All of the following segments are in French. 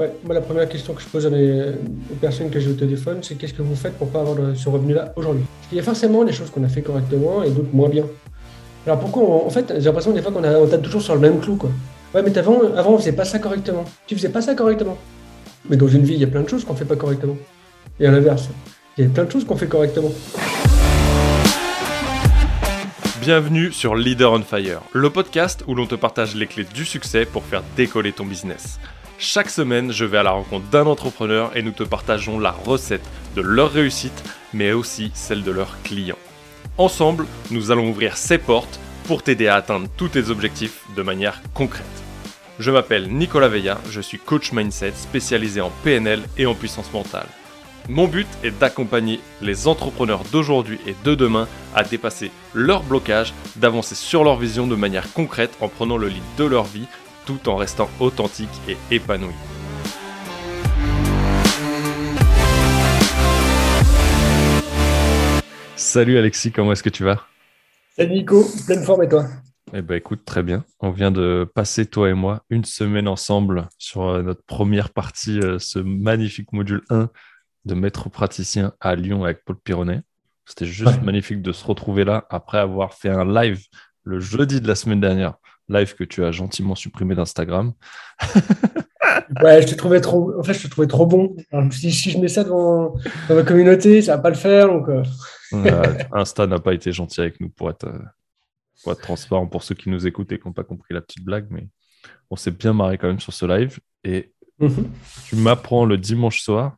Ouais, moi, la première question que je pose aux personnes que j'ai au téléphone, c'est qu'est-ce que vous faites pour pas avoir de- ce revenu-là aujourd'hui? Il y a forcément des choses qu'on a fait correctement et d'autres moins bien. Alors pourquoi En fait, j'ai l'impression des fois qu'on on tape toujours sur le même clou, quoi. Ouais, mais avant, avant, on faisait pas ça correctement. Tu faisais pas ça correctement. Mais dans une vie, il y a plein de choses qu'on fait pas correctement. Et à l'inverse, il y a plein de choses qu'on fait correctement. Bienvenue sur Leader on Fire, le podcast où l'on te partage les clés du succès pour faire décoller ton business. Chaque semaine, je vais à la rencontre d'un entrepreneur et nous te partageons la recette de leur réussite, mais aussi celle de leurs clients. Ensemble, nous allons ouvrir ces portes pour t'aider à atteindre tous tes objectifs de manière concrète. Je m'appelle Nicolas Veilla, je suis coach mindset spécialisé en PNL et en puissance mentale. Mon but est d'accompagner les entrepreneurs d'aujourd'hui et de demain à dépasser leurs blocages, d'avancer sur leur vision de manière concrète en prenant le lead de leur vie tout en restant authentique et épanoui. Salut Alexis, comment est-ce que tu vas? Salut Nico, pleine forme et toi? Eh ben écoute, très bien. On vient de passer, toi et moi, une semaine ensemble sur euh, notre première partie, euh, ce magnifique module 1 de maître praticien à Lyon avec Paul Pironnet. C'était juste Ouais. magnifique de se retrouver là après avoir fait un live le jeudi de la semaine dernière, live que tu as gentiment supprimé d'Instagram. Ouais, je te trouvais trop. En fait, je te trouvais trop bon. Alors, je me suis dit, si je mets ça dans, dans ma communauté, ça va pas le faire. Donc, euh, Insta n'a pas été gentil avec nous pour être, euh, pour être transparent pour ceux qui nous écoutent et qui n'ont pas compris la petite blague, mais on s'est bien marré quand même sur ce live. Et mhm. tu m'apprends le dimanche soir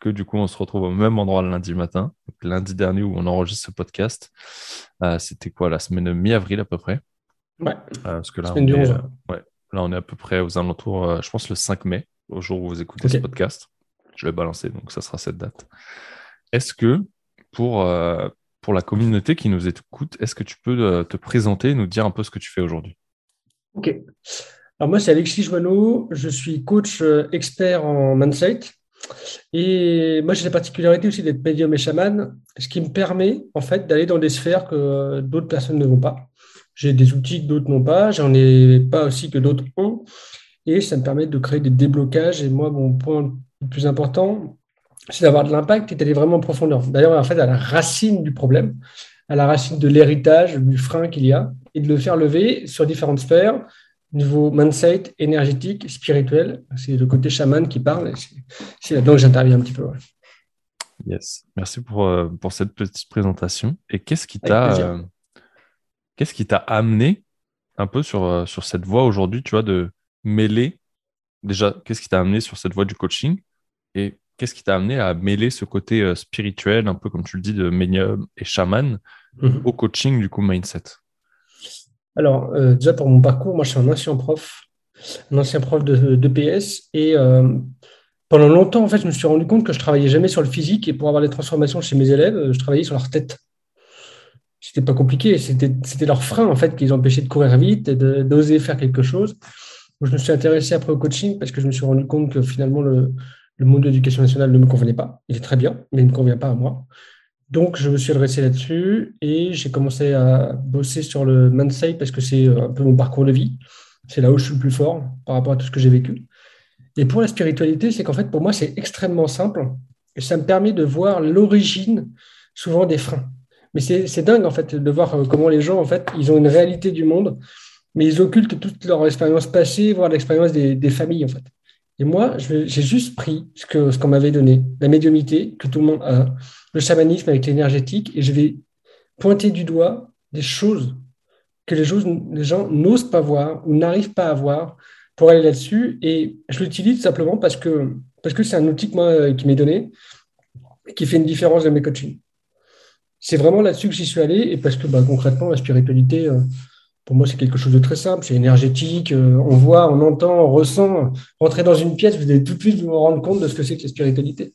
que du coup on se retrouve au même endroit le lundi matin. Donc, lundi dernier où on enregistre ce podcast, euh, c'était quoi la semaine mi-avril à peu près? Ouais. Euh, Parce que là, on est, 11. euh, ouais, là on est à peu près aux alentours, euh, je pense le 5 mai, au jour où vous écoutez ce podcast. Je vais balancer, donc ça sera cette date. Est-ce que pour, euh, pour la communauté qui nous écoute, est-ce que tu peux euh, te présenter et nous dire un peu ce que tu fais aujourd'hui? Ok. Alors, moi, c'est Alexis Joanneau. Je suis coach expert en mindset. Et moi, j'ai la particularité aussi d'être médium et chaman, ce qui me permet, en fait, d'aller dans des sphères que d'autres personnes ne vont pas. J'ai des outils que d'autres n'ont pas. J'en ai pas aussi que d'autres ont. Et ça me permet de créer des déblocages. Et moi, mon point le plus important, c'est d'avoir de l'impact et d'aller vraiment en profondeur. D'ailleurs, en fait, à la racine du problème, à la racine de l'héritage, du frein qu'il y a, et de le faire lever sur différentes sphères, niveau mindset, énergétique, spirituel. C'est le côté chaman qui parle. c'est- là-dedans que j'interviens un petit peu. ouais. Yes. Merci pour, euh, pour cette petite présentation. Et qu'est-ce qui t'a qu'est-ce qui t'a amené un peu sur, euh, sur cette voie aujourd'hui, tu vois, de mêler déjà, qu'est-ce qui t'a amené sur cette voie du coaching et qu'est-ce qui t'a amené à mêler ce côté euh, spirituel, un peu comme tu le dis, de médium et chaman Mhm. au coaching, du coup, mindset? Alors, euh, déjà pour mon parcours, moi je suis un ancien prof, un ancien prof de, de PS. Et euh, pendant longtemps, en fait, je me suis rendu compte que je travaillais jamais sur le physique. Et pour avoir des transformations chez mes élèves, je travaillais sur leur tête. C'était pas compliqué, c'était leur frein en fait qui les empêchait de courir vite et d'oser faire quelque chose. Je me suis intéressé après au coaching parce que je me suis rendu compte que finalement le, le monde de l'éducation nationale ne me convenait pas. Il est très bien, mais il ne me convient pas à moi. Donc, je me suis adressé là-dessus et j'ai commencé à bosser sur le mindset parce que c'est euh, un peu mon parcours de vie. C'est là où je suis le plus fort par rapport à tout ce que j'ai vécu. Et pour la spiritualité, c'est qu'en fait, pour moi, c'est extrêmement simple et ça me permet de voir l'origine souvent des freins. Mais c'est dingue, en fait, de voir euh, comment les gens, en fait, ils ont une réalité du monde, mais ils occultent toute leur expérience passée, voire l'expérience des, des familles, en fait. Et moi, j'ai juste pris ce que ce qu'on m'avait donné, la médiumité que tout le monde a, le chamanisme avec l'énergétique, et je vais pointer du doigt des choses que les, choses, les gens n'osent pas voir ou n'arrivent pas à voir pour aller là-dessus. Et je l'utilise simplement parce que parce que c'est un outil que moi, euh, qui m'est donné qui fait une différence dans mes coachings. C'est vraiment là-dessus que j'y suis allé et parce que bah, concrètement, la spiritualité, euh, pour moi, c'est quelque chose de très simple, c'est énergétique, euh, on voit, on entend, on ressent. Rentrer dans une pièce, vous allez tout de suite vous rendre compte de ce que c'est que la spiritualité.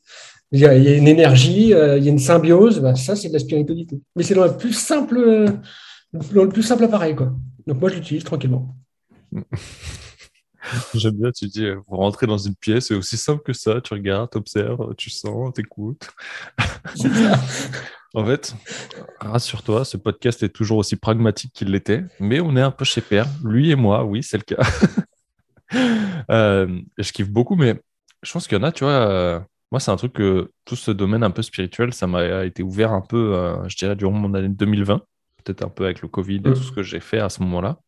Il y a une énergie, euh, il y a une symbiose, bah, ça c'est de la spiritualité. Mais c'est dans le plus simple, dans le plus simple appareil. Quoi. Donc moi je l'utilise tranquillement. J'aime bien, tu dis, vous rentrez dans une pièce, c'est aussi simple que ça, tu regardes, tu observes, tu sens, tu écoutes. En fait, rassure-toi, ce podcast est toujours aussi pragmatique qu'il l'était, mais on est un peu chez Père, lui et moi, oui, c'est le cas. Euh, je kiffe beaucoup, mais je pense qu'il y en a, tu vois. Euh, moi, c'est un truc que tout ce domaine un peu spirituel, ça m'a été ouvert un peu, euh, je dirais, durant mon année 2020, peut-être un peu avec le Covid et tout ce que j'ai fait à ce moment-là.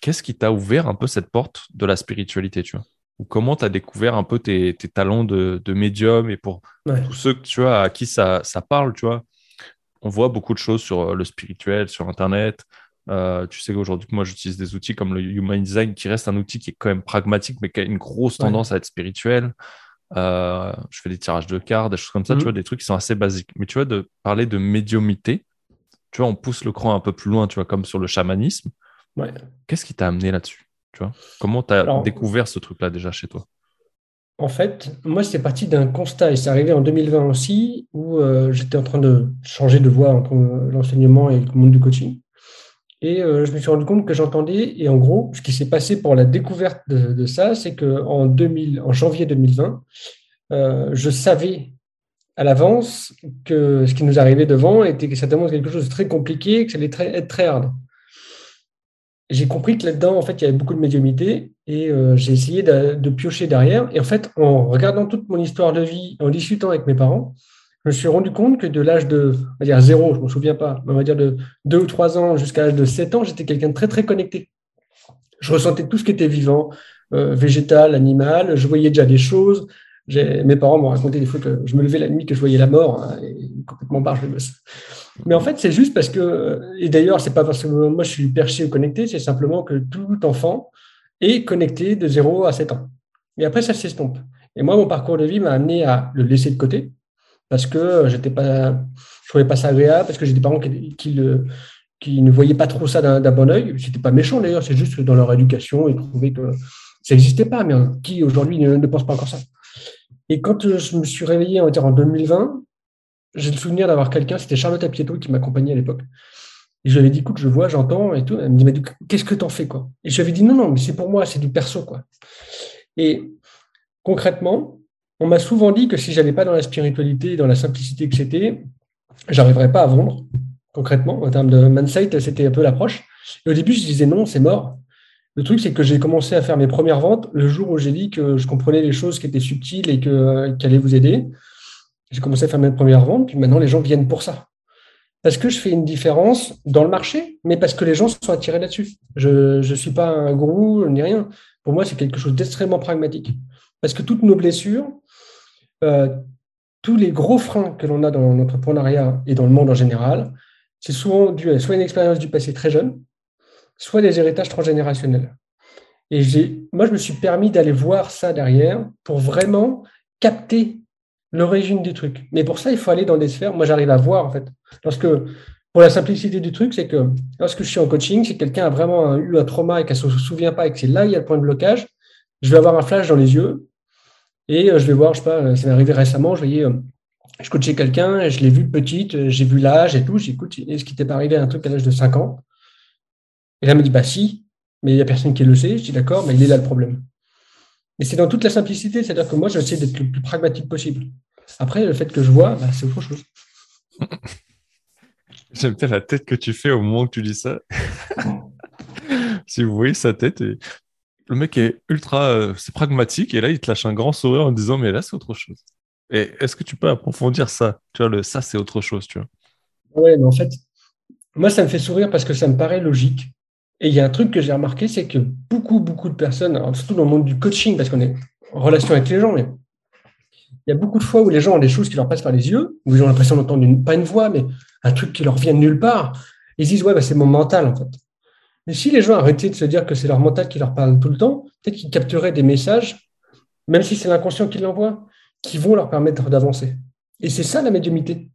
Qu'est-ce qui t'a ouvert un peu cette porte de la spiritualité, tu vois? Ou comment tu as découvert un peu tes, talents de, médium et pour tous ceux tu vois, à qui ça, ça parle, tu vois? On voit beaucoup de choses sur le spirituel, sur Internet. Euh, tu sais qu'aujourd'hui, moi, j'utilise des outils comme le Human Design, qui reste un outil qui est quand même pragmatique, mais qui a une grosse tendance à être spirituel. Euh, je fais des tirages de cartes, des choses comme ça, tu mhm. vois, des trucs qui sont assez basiques. Mais tu vois, de parler de médiumité, tu vois, on pousse le cran un peu plus loin, tu vois, comme sur le chamanisme. Qu'est-ce qui t'a amené là-dessus? Tu vois Comment tu as découvert ce truc-là déjà chez toi? En fait, moi, c'est parti d'un constat, et c'est arrivé en 2020 aussi, où euh, j'étais en train de changer de voie entre l'enseignement et le monde du coaching. Et euh, je me suis rendu compte que j'entendais, et en gros, ce qui s'est passé pour la découverte de, ça, c'est qu'en en janvier 2020, euh, je savais à l'avance que ce qui nous arrivait devant était certainement quelque chose de très compliqué, que ça allait être très hard. J'ai compris que là-dedans, en fait, il y avait beaucoup de médiumité et euh, j'ai essayé de, piocher derrière. Et en fait, en regardant toute mon histoire de vie, en discutant avec mes parents, je me suis rendu compte que de l'âge de, on va dire zéro, je ne me souviens pas, on va dire de deux ou trois ans jusqu'à l'âge de sept ans, j'étais quelqu'un de très, très connecté. Je ressentais tout ce qui était vivant, euh, végétal, animal, je voyais déjà des choses. Mes parents m'ont raconté des fois que je me levais la nuit, que je voyais la mort, hein, complètement barge de Mais en fait, c'est juste parce que, et d'ailleurs, c'est pas parce que moi je suis perché ou connecté, c'est simplement que tout enfant est connecté de 0 à 7 ans. Et après, ça s'estompe. Et moi, mon parcours de vie m'a amené à le laisser de côté, parce que j'étais pas, je trouvais pas ça agréable, parce que j'ai des parents qui, qui, ne voyaient pas trop ça d'un bon oeil. C'était pas méchant d'ailleurs, c'est juste que dans leur éducation, ils trouvaient que ça n'existait pas, mais qui aujourd'hui ne, pense pas encore ça. Et quand je me suis réveillé en 2020, j'ai le souvenir d'avoir quelqu'un, c'était Charlotte Apieto qui m'accompagnait à l'époque. Et je lui avais dit, écoute, je vois, j'entends et tout. Elle me dit, qu'est-ce que t'en fais, quoi? Et je lui avais dit, non, non, mais c'est pour moi, c'est du perso, quoi. Et concrètement, on m'a souvent dit que si j'allais pas dans la spiritualité, dans la simplicité que c'était, j'arriverais pas à vendre. Concrètement, en termes de mindset, c'était un peu l'approche. Et au début, je disais non, c'est mort. Le truc, c'est que j'ai commencé à faire mes premières ventes le jour où j'ai dit que je comprenais les choses qui étaient subtiles et que, qui allaient vous aider. J'ai commencé à faire mes premières ventes, puis maintenant les gens viennent pour ça. Parce que je fais une différence dans le marché, mais parce que les gens sont attirés là-dessus. Je ne suis pas un gourou ni rien. Pour moi, c'est quelque chose d'extrêmement pragmatique. Parce que toutes nos blessures, euh, tous les gros freins que l'on a dans l'entrepreneuriat et dans le monde en général, c'est souvent dû à soit une expérience du passé très jeune, soit des héritages transgénérationnels. Et moi, je me suis permis d'aller voir ça derrière pour vraiment capter l'origine du truc. Mais pour ça, il faut aller dans des sphères. Moi, j'arrive à voir, en fait. Parce que, pour la simplicité du truc, c'est que lorsque je suis en coaching, si quelqu'un a vraiment eu un trauma et qu'elle ne se souvient pas et que c'est là il y a le point de blocage, je vais avoir un flash dans les yeux et euh, je vais voir, je sais pas, ça m'est arrivé récemment, je voyais, euh, je coachais quelqu'un, je l'ai vu petite, euh, j'ai vu l'âge et tout, j'écoute, est-ce qu'il t'est pas arrivé un truc à l'âge de 5 ans? Et là, elle me dit, bah si, mais il n'y a personne qui le sait. Je dis, d'accord, mais il est là le problème. Et c'est dans toute la simplicité, c'est-à-dire que moi, j'essaie d'être le plus pragmatique possible. Après, le fait que je vois, bah, c'est autre chose. J'aime bien la tête que tu fais au moment où tu dis ça. si vous voyez sa tête, le mec est ultra euh, c'est pragmatique et là, il te lâche un grand sourire en disant, mais là, c'est autre chose. Et est-ce que tu peux approfondir ça? Tu vois, le ça, c'est autre chose, tu vois. Oui, mais en fait, moi, ça me fait sourire parce que ça me paraît logique. Et il y a un truc que j'ai remarqué, c'est que beaucoup, beaucoup de personnes, surtout dans le monde du coaching, parce qu'on est en relation avec les gens, mais il y a beaucoup de fois où les gens ont des choses qui leur passent par les yeux, où ils ont l'impression d'entendre pas une voix, mais un truc qui leur vient de nulle part. Ils disent, ouais, bah, c'est mon mental, en fait. Mais si les gens arrêtaient de se dire que c'est leur mental qui leur parle tout le temps, peut-être qu'ils capteraient des messages, même si c'est l'inconscient qui l'envoie, qui vont leur permettre d'avancer. Et c'est ça la médiumité.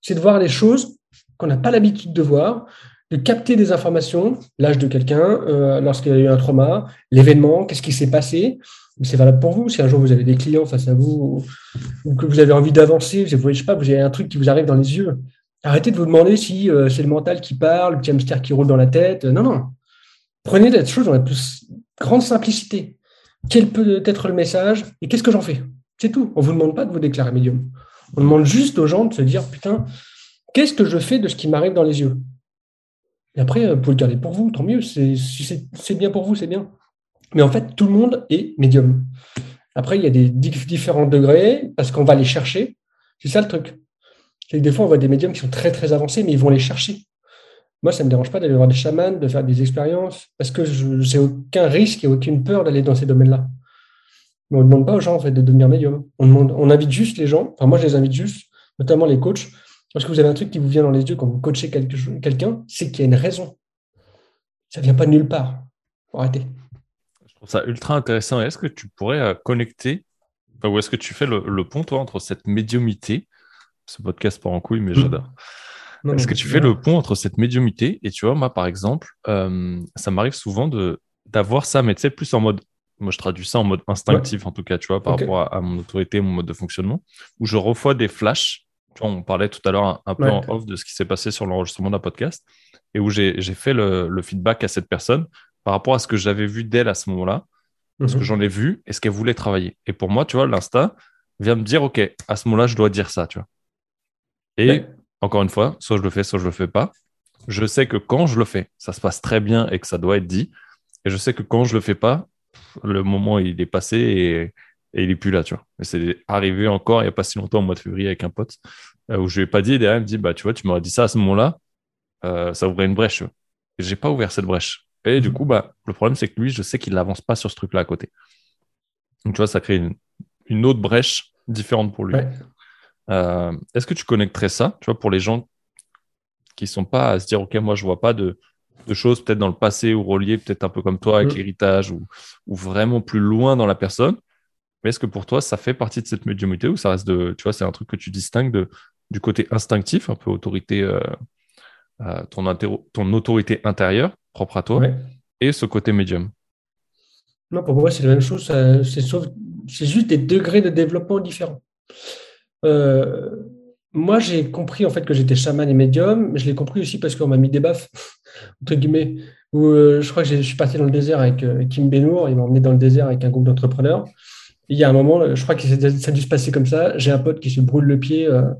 C'est de voir les choses qu'on n'a pas l'habitude de voir, capter des informations, l'âge de quelqu'un, euh, lorsqu'il a eu un trauma, l'événement, qu'est-ce qui s'est passé. C'est valable pour vous. Si un jour vous avez des clients face à vous ou, que vous avez envie d'avancer, vous ne sais pas, vous avez un truc qui vous arrive dans les yeux. Arrêtez de vous demander si euh, c'est le mental qui parle, le petit hamster qui roule dans la tête. non, non. Prenez la chose dans la plus grande simplicité. Quel peut être le message et qu'est-ce que j'en fais? C'est tout. On ne vous demande pas de vous déclarer médium. On demande juste aux gens de se dire, putain, qu'est-ce que je fais de ce qui m'arrive dans les yeux? Et après, vous pouvez le garder pour vous, tant mieux. Si c'est bien pour vous, c'est bien. Mais en fait, tout le monde est médium. Après, il y a des différents degrés parce qu'on va les chercher. C'est ça le truc. Que des fois, on voit des médiums qui sont très, très avancés, mais ils vont les chercher. Moi, ça ne me dérange pas d'aller voir des chamans, de faire des expériences, parce que je n'ai aucun risque et aucune peur d'aller dans ces domaines-là. Mais on ne demande pas aux gens en fait, de devenir médium. On, on invite juste les gens, enfin moi je les invite juste, notamment les coachs, parce que vous avez un truc qui vous vient dans les yeux quand vous coachez quelqu'un, c'est qu'il y a une raison. Ça ne vient pas de nulle part. Faut arrêter. Je trouve ça ultra intéressant. Est-ce que tu pourrais euh, connecter, ou est-ce que tu fais le, pont, toi, entre cette médiumité, ce podcast part en couille, mais mmh. j'adore. Est-ce que tu fais le pont entre cette médiumité et tu vois, moi, par exemple, euh, ça m'arrive souvent de d'avoir ça, mais tu sais, plus en mode moi je traduis ça en mode instinctif en tout cas, tu vois, par rapport à, mon autorité, mon mode de fonctionnement, où je reçois des flashs. On parlait tout à l'heure un, peu en off de ce qui s'est passé sur l'enregistrement d'un podcast, et où j'ai fait le, feedback à cette personne par rapport à ce que j'avais vu d'elle à ce moment-là, ce que mhm. j'en ai vu et ce qu'elle voulait travailler. Et pour moi, tu vois, l'instinct vient me dire, OK, à ce moment-là, je dois dire ça, tu vois. Et encore une fois, soit je le fais, soit je le fais pas. Je sais que quand je le fais, ça se passe très bien et que ça doit être dit. Et je sais que quand je le fais pas, le moment il est passé et, il est plus là, tu vois. c'est arrivé encore il n'y a pas si longtemps au mois de février avec un pote euh, où je lui ai pas dit et derrière il me dit bah tu vois tu m'aurais dit ça à ce moment-là, euh, ça ouvrait une brèche. Et j'ai pas ouvert cette brèche. Et du coup bah le problème c'est que lui je sais qu'il n'avance pas sur ce truc-là à côté. Donc tu vois ça crée une, autre brèche différente pour lui. Euh, est-ce que tu connecterais ça, tu vois, pour les gens qui sont pas à se dire ok moi je vois pas de de choses peut-être dans le passé ou reliées peut-être un peu comme toi avec mm. l'héritage ou, vraiment plus loin dans la personne. Mais est-ce que pour toi, ça fait partie de cette médiumité ou ça reste de, tu vois, c'est un truc que tu distingues de, du côté instinctif, un peu autorité, euh, euh, ton, ton autorité intérieure propre à toi, et ce côté médium? Non, pour moi, c'est la même chose. C'est juste des degrés de développement différents. Euh, moi, j'ai compris en fait que j'étais chaman et médium, mais je l'ai compris aussi parce qu'on m'a mis des baffes entre guillemets, où je crois que je suis parti dans le désert avec Kim Benour, il m'a emmené dans le désert avec un groupe d'entrepreneurs. Il y a un moment, je crois que ça a dû se passer comme ça. J'ai un pote qui se brûle le pied euh,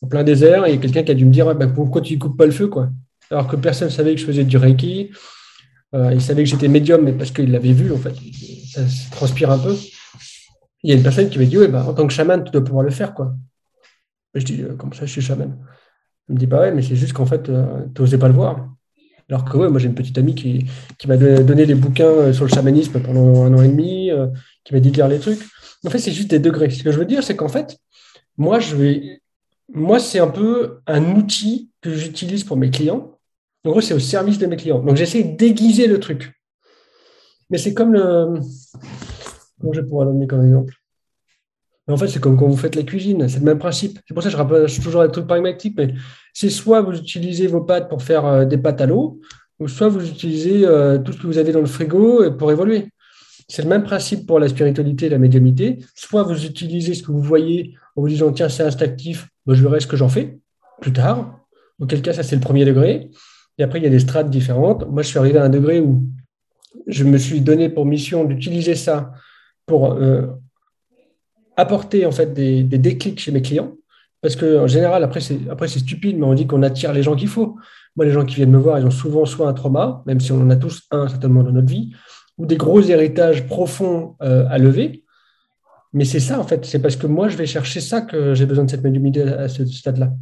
en plein désert et quelqu'un qui a dû me dire bah, pourquoi tu ne coupes pas le feu quoi? Alors que personne ne savait que je faisais du Reiki. il savait que j'étais médium, mais parce qu'il l'avait vu, en fait. Ça, transpire un peu. Il y a une personne qui m'a dit bah, en tant que chaman, tu dois pouvoir le faire. quoi. je dis Comment ça, je suis chaman? Il me dit Bah ouais, mais c'est juste qu'en fait, tu n'osais pas le voir. Alors que moi j'ai une petite amie qui, m'a donné des bouquins euh, sur le chamanisme pendant un an et demi, euh, qui m'a dit de lire les trucs. En fait, c'est juste des degrés. Ce que je veux dire, c'est qu'en fait, moi, je vais, moi, c'est un peu un outil que j'utilise pour mes clients. En gros, c'est au service de mes clients. Donc, j'essaie de déguiser le truc. Mais c'est comme le. Comment je pourrais donner comme exemple? En fait, c'est comme quand vous faites la cuisine, c'est le même principe. C'est pour ça que je rappelle toujours les trucs pragmatiques, mais c'est soit vous utilisez vos pâtes pour faire euh, des pâtes à l'eau, ou soit vous utilisez euh, tout ce que vous avez dans le frigo pour évoluer. C'est le même principe pour la spiritualité et la médiumité. Soit vous utilisez ce que vous voyez en vous disant tiens, c'est instinctif, je verrai ce que j'en fais plus tard. Auquel cas, ça, c'est le premier degré. Et après, il y a des strates différentes. Moi, je suis arrivé à un degré où je me suis donné pour mission d'utiliser ça pour euh, apporter en fait des, déclics chez mes clients. Parce qu'en général, après c'est, stupide, mais on dit qu'on attire les gens qu'il faut. Moi, les gens qui viennent me voir, ils ont souvent soit un trauma, même si on en a tous un certainement dans notre vie, ou des gros héritages profonds euh, à lever. Mais c'est ça, en fait. C'est parce que moi, je vais chercher ça que j'ai besoin de cette médiumité à ce stade-là.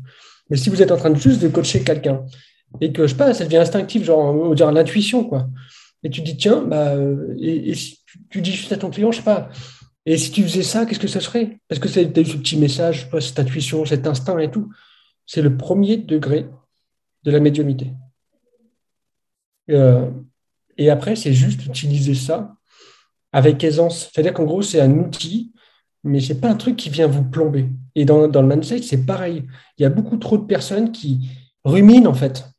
Mais si vous êtes en train de juste de coacher quelqu'un et que, je sais pas, ça devient instinctif, genre, on dire l'intuition, quoi. Et tu dis, tiens, bah, euh, et, tu dis juste à ton client, je sais pas, et si tu faisais ça, qu'est-ce que ça serait? Parce que tu as eu ce petit message, cette intuition, cet instinct et tout. C'est le premier degré de la médiumité. Euh, et après, c'est juste utiliser ça avec aisance. C'est-à-dire qu'en gros, c'est un outil, mais ce n'est pas un truc qui vient vous plomber. Et dans, dans le mindset, c'est pareil. Il y a beaucoup trop de personnes qui ruminent, en fait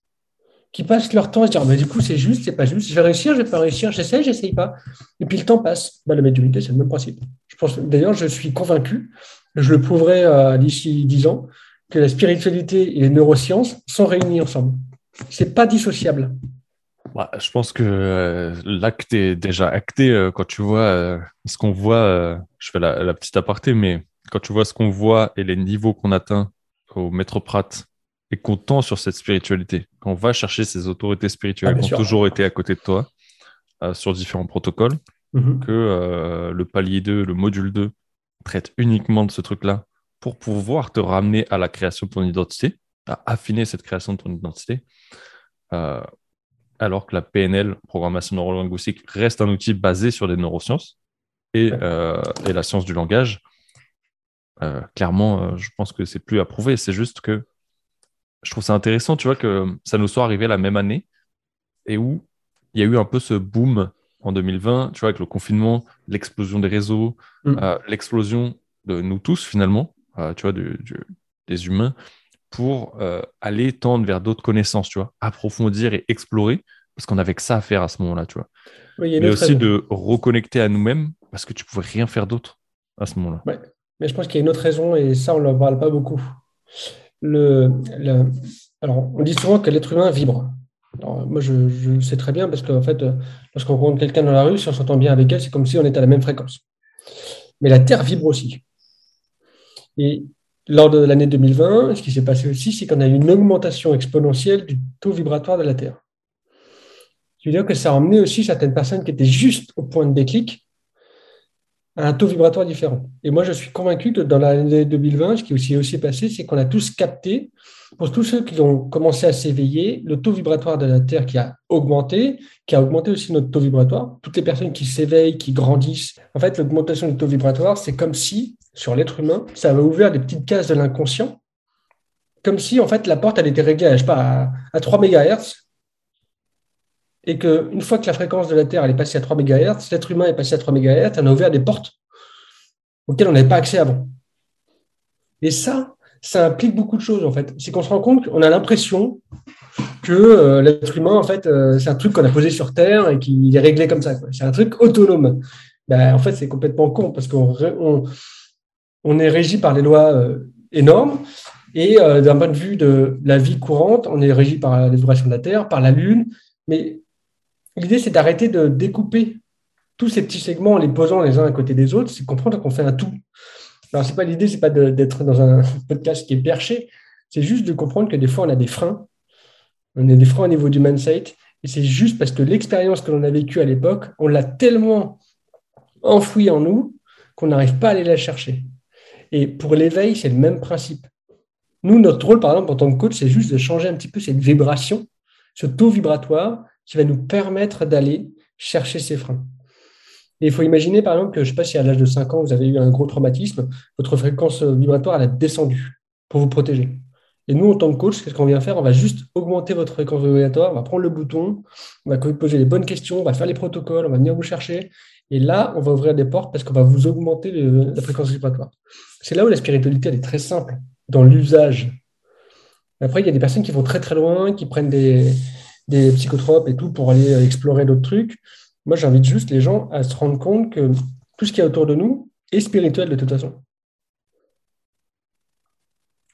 qui passent leur temps à se dire, bah, du coup, c'est juste, c'est pas juste, je vais réussir, je vais pas réussir, j'essaie, j'essaye pas. Et puis le temps passe. Bah, la médiumité, c'est le même principe. Je pense, d'ailleurs, je suis convaincu, je le prouverai euh, d'ici dix ans, que la spiritualité et les neurosciences sont réunies ensemble. C'est pas dissociable. Bah, je pense que euh, l'acte est déjà acté euh, quand tu vois ce qu'on voit. je fais la, petite aparté, mais quand tu vois ce qu'on voit et les niveaux qu'on atteint au Maître Pratt et qu'on tend sur cette spiritualité. Quand on va chercher ces autorités spirituelles ah, qui ont toujours été à côté de toi euh, sur différents protocoles, mhm. que euh, le palier 2, le module 2, traite uniquement de ce truc-là pour pouvoir te ramener à la création de ton identité, à affiner cette création de ton identité. Euh, alors que la PNL, programmation neurolinguistique, reste un outil basé sur des neurosciences et, et la science du langage. clairement, je pense que c'est plus à prouver. C'est juste que je trouve ça intéressant, tu vois, que ça nous soit arrivé la même année et où il y a eu un peu ce boom en 2020, tu vois, avec le confinement, l'explosion des réseaux, mm. euh, l'explosion de nous tous finalement, euh, tu vois, des humains, pour euh, aller tendre vers d'autres connaissances, tu vois, approfondir et explorer, parce qu'on avait que ça à faire à ce moment-là, tu vois. Mais aussi de reconnecter à nous-mêmes, parce que tu pouvais rien faire d'autre à ce moment-là. Ouais. Mais je pense qu'il y a une autre raison, et ça, on n'en parle pas beaucoup. Alors, on dit souvent que l'être humain vibre moi, je, le sais très bien parce qu'en fait, lorsqu'on rencontre quelqu'un dans la rue, si on s'entend bien avec elle, c'est comme si on était à la même fréquence. Mais la Terre vibre aussi. Et lors de l'année 2020, ce qui s'est passé aussi, c'est qu'on a eu une augmentation exponentielle du taux vibratoire de la Terre. Je veux dire que ça a emmené aussi certaines personnes qui étaient juste au point de déclic à un taux vibratoire différent. Et moi, je suis convaincu que dans l'année 2020, ce qui s'est aussi passé, c'est qu'on a tous capté pour tous ceux qui ont commencé à s'éveiller, le taux vibratoire de la Terre qui a augmenté, qui a augmenté aussi notre taux vibratoire. Toutes les personnes qui s'éveillent, qui grandissent, en fait, l'augmentation du taux vibratoire, c'est comme si, sur l'être humain, ça avait ouvert des petites cases de l'inconscient, comme si, en fait, la porte, elle était réglée, je sais à, 3 MHz, et qu'une fois que la fréquence de la Terre elle est passée à 3 MHz, l'être humain est passé à 3 MHz, on a ouvert des portes auxquelles on n'avait pas accès avant. Et ça, ça implique beaucoup de choses en fait. C'est qu'on se rend compte qu'on a l'impression que euh, l'être humain, en fait, euh, c'est un truc qu'on a posé sur Terre et qui est réglé comme ça. C'est un truc autonome. Ben, en fait, c'est complètement con parce qu'on on, est régi par les lois euh, énormes et d'un point de vue de la vie courante, on est régi par les vibrations de la Terre, par la Lune. Mais l'idée, c'est d'arrêter de découper tous ces petits segments en les posant les uns à côté des autres. C'est comprendre qu'on fait un tout. Alors, c'est pas l'idée, c'est pas d'être dans un podcast qui est perché, c'est juste de comprendre que des fois, on a des freins. On a des freins au niveau du mindset. Et c'est juste parce que l'expérience que l'on a vécue à l'époque, on l'a tellement enfouie en nous qu'on n'arrive pas à aller la chercher. Et pour l'éveil, c'est le même principe. Nous, notre rôle, par exemple, en tant que coach, c'est juste de changer un petit peu cette vibration, ce taux vibratoire qui va nous permettre d'aller chercher ces freins. Et il faut imaginer, par exemple, que je ne sais pas si à l'âge de 5 ans, vous avez eu un gros traumatisme, votre fréquence vibratoire elle a descendu pour vous protéger. Et nous, en tant que coach, qu'est-ce qu'on vient faire? On va juste augmenter votre fréquence vibratoire, on va prendre le bouton, on va poser les bonnes questions, on va faire les protocoles, on va venir vous chercher. Et là, on va ouvrir des portes parce qu'on va vous augmenter la fréquence vibratoire. C'est là où la spiritualité, elle est très simple dans l'usage. Après, il y a des personnes qui vont très très loin, qui prennent des, des psychotropes et tout pour aller explorer d'autres trucs. Moi, j'invite juste les gens à se rendre compte que tout ce qui est autour de nous est spirituel de toute façon.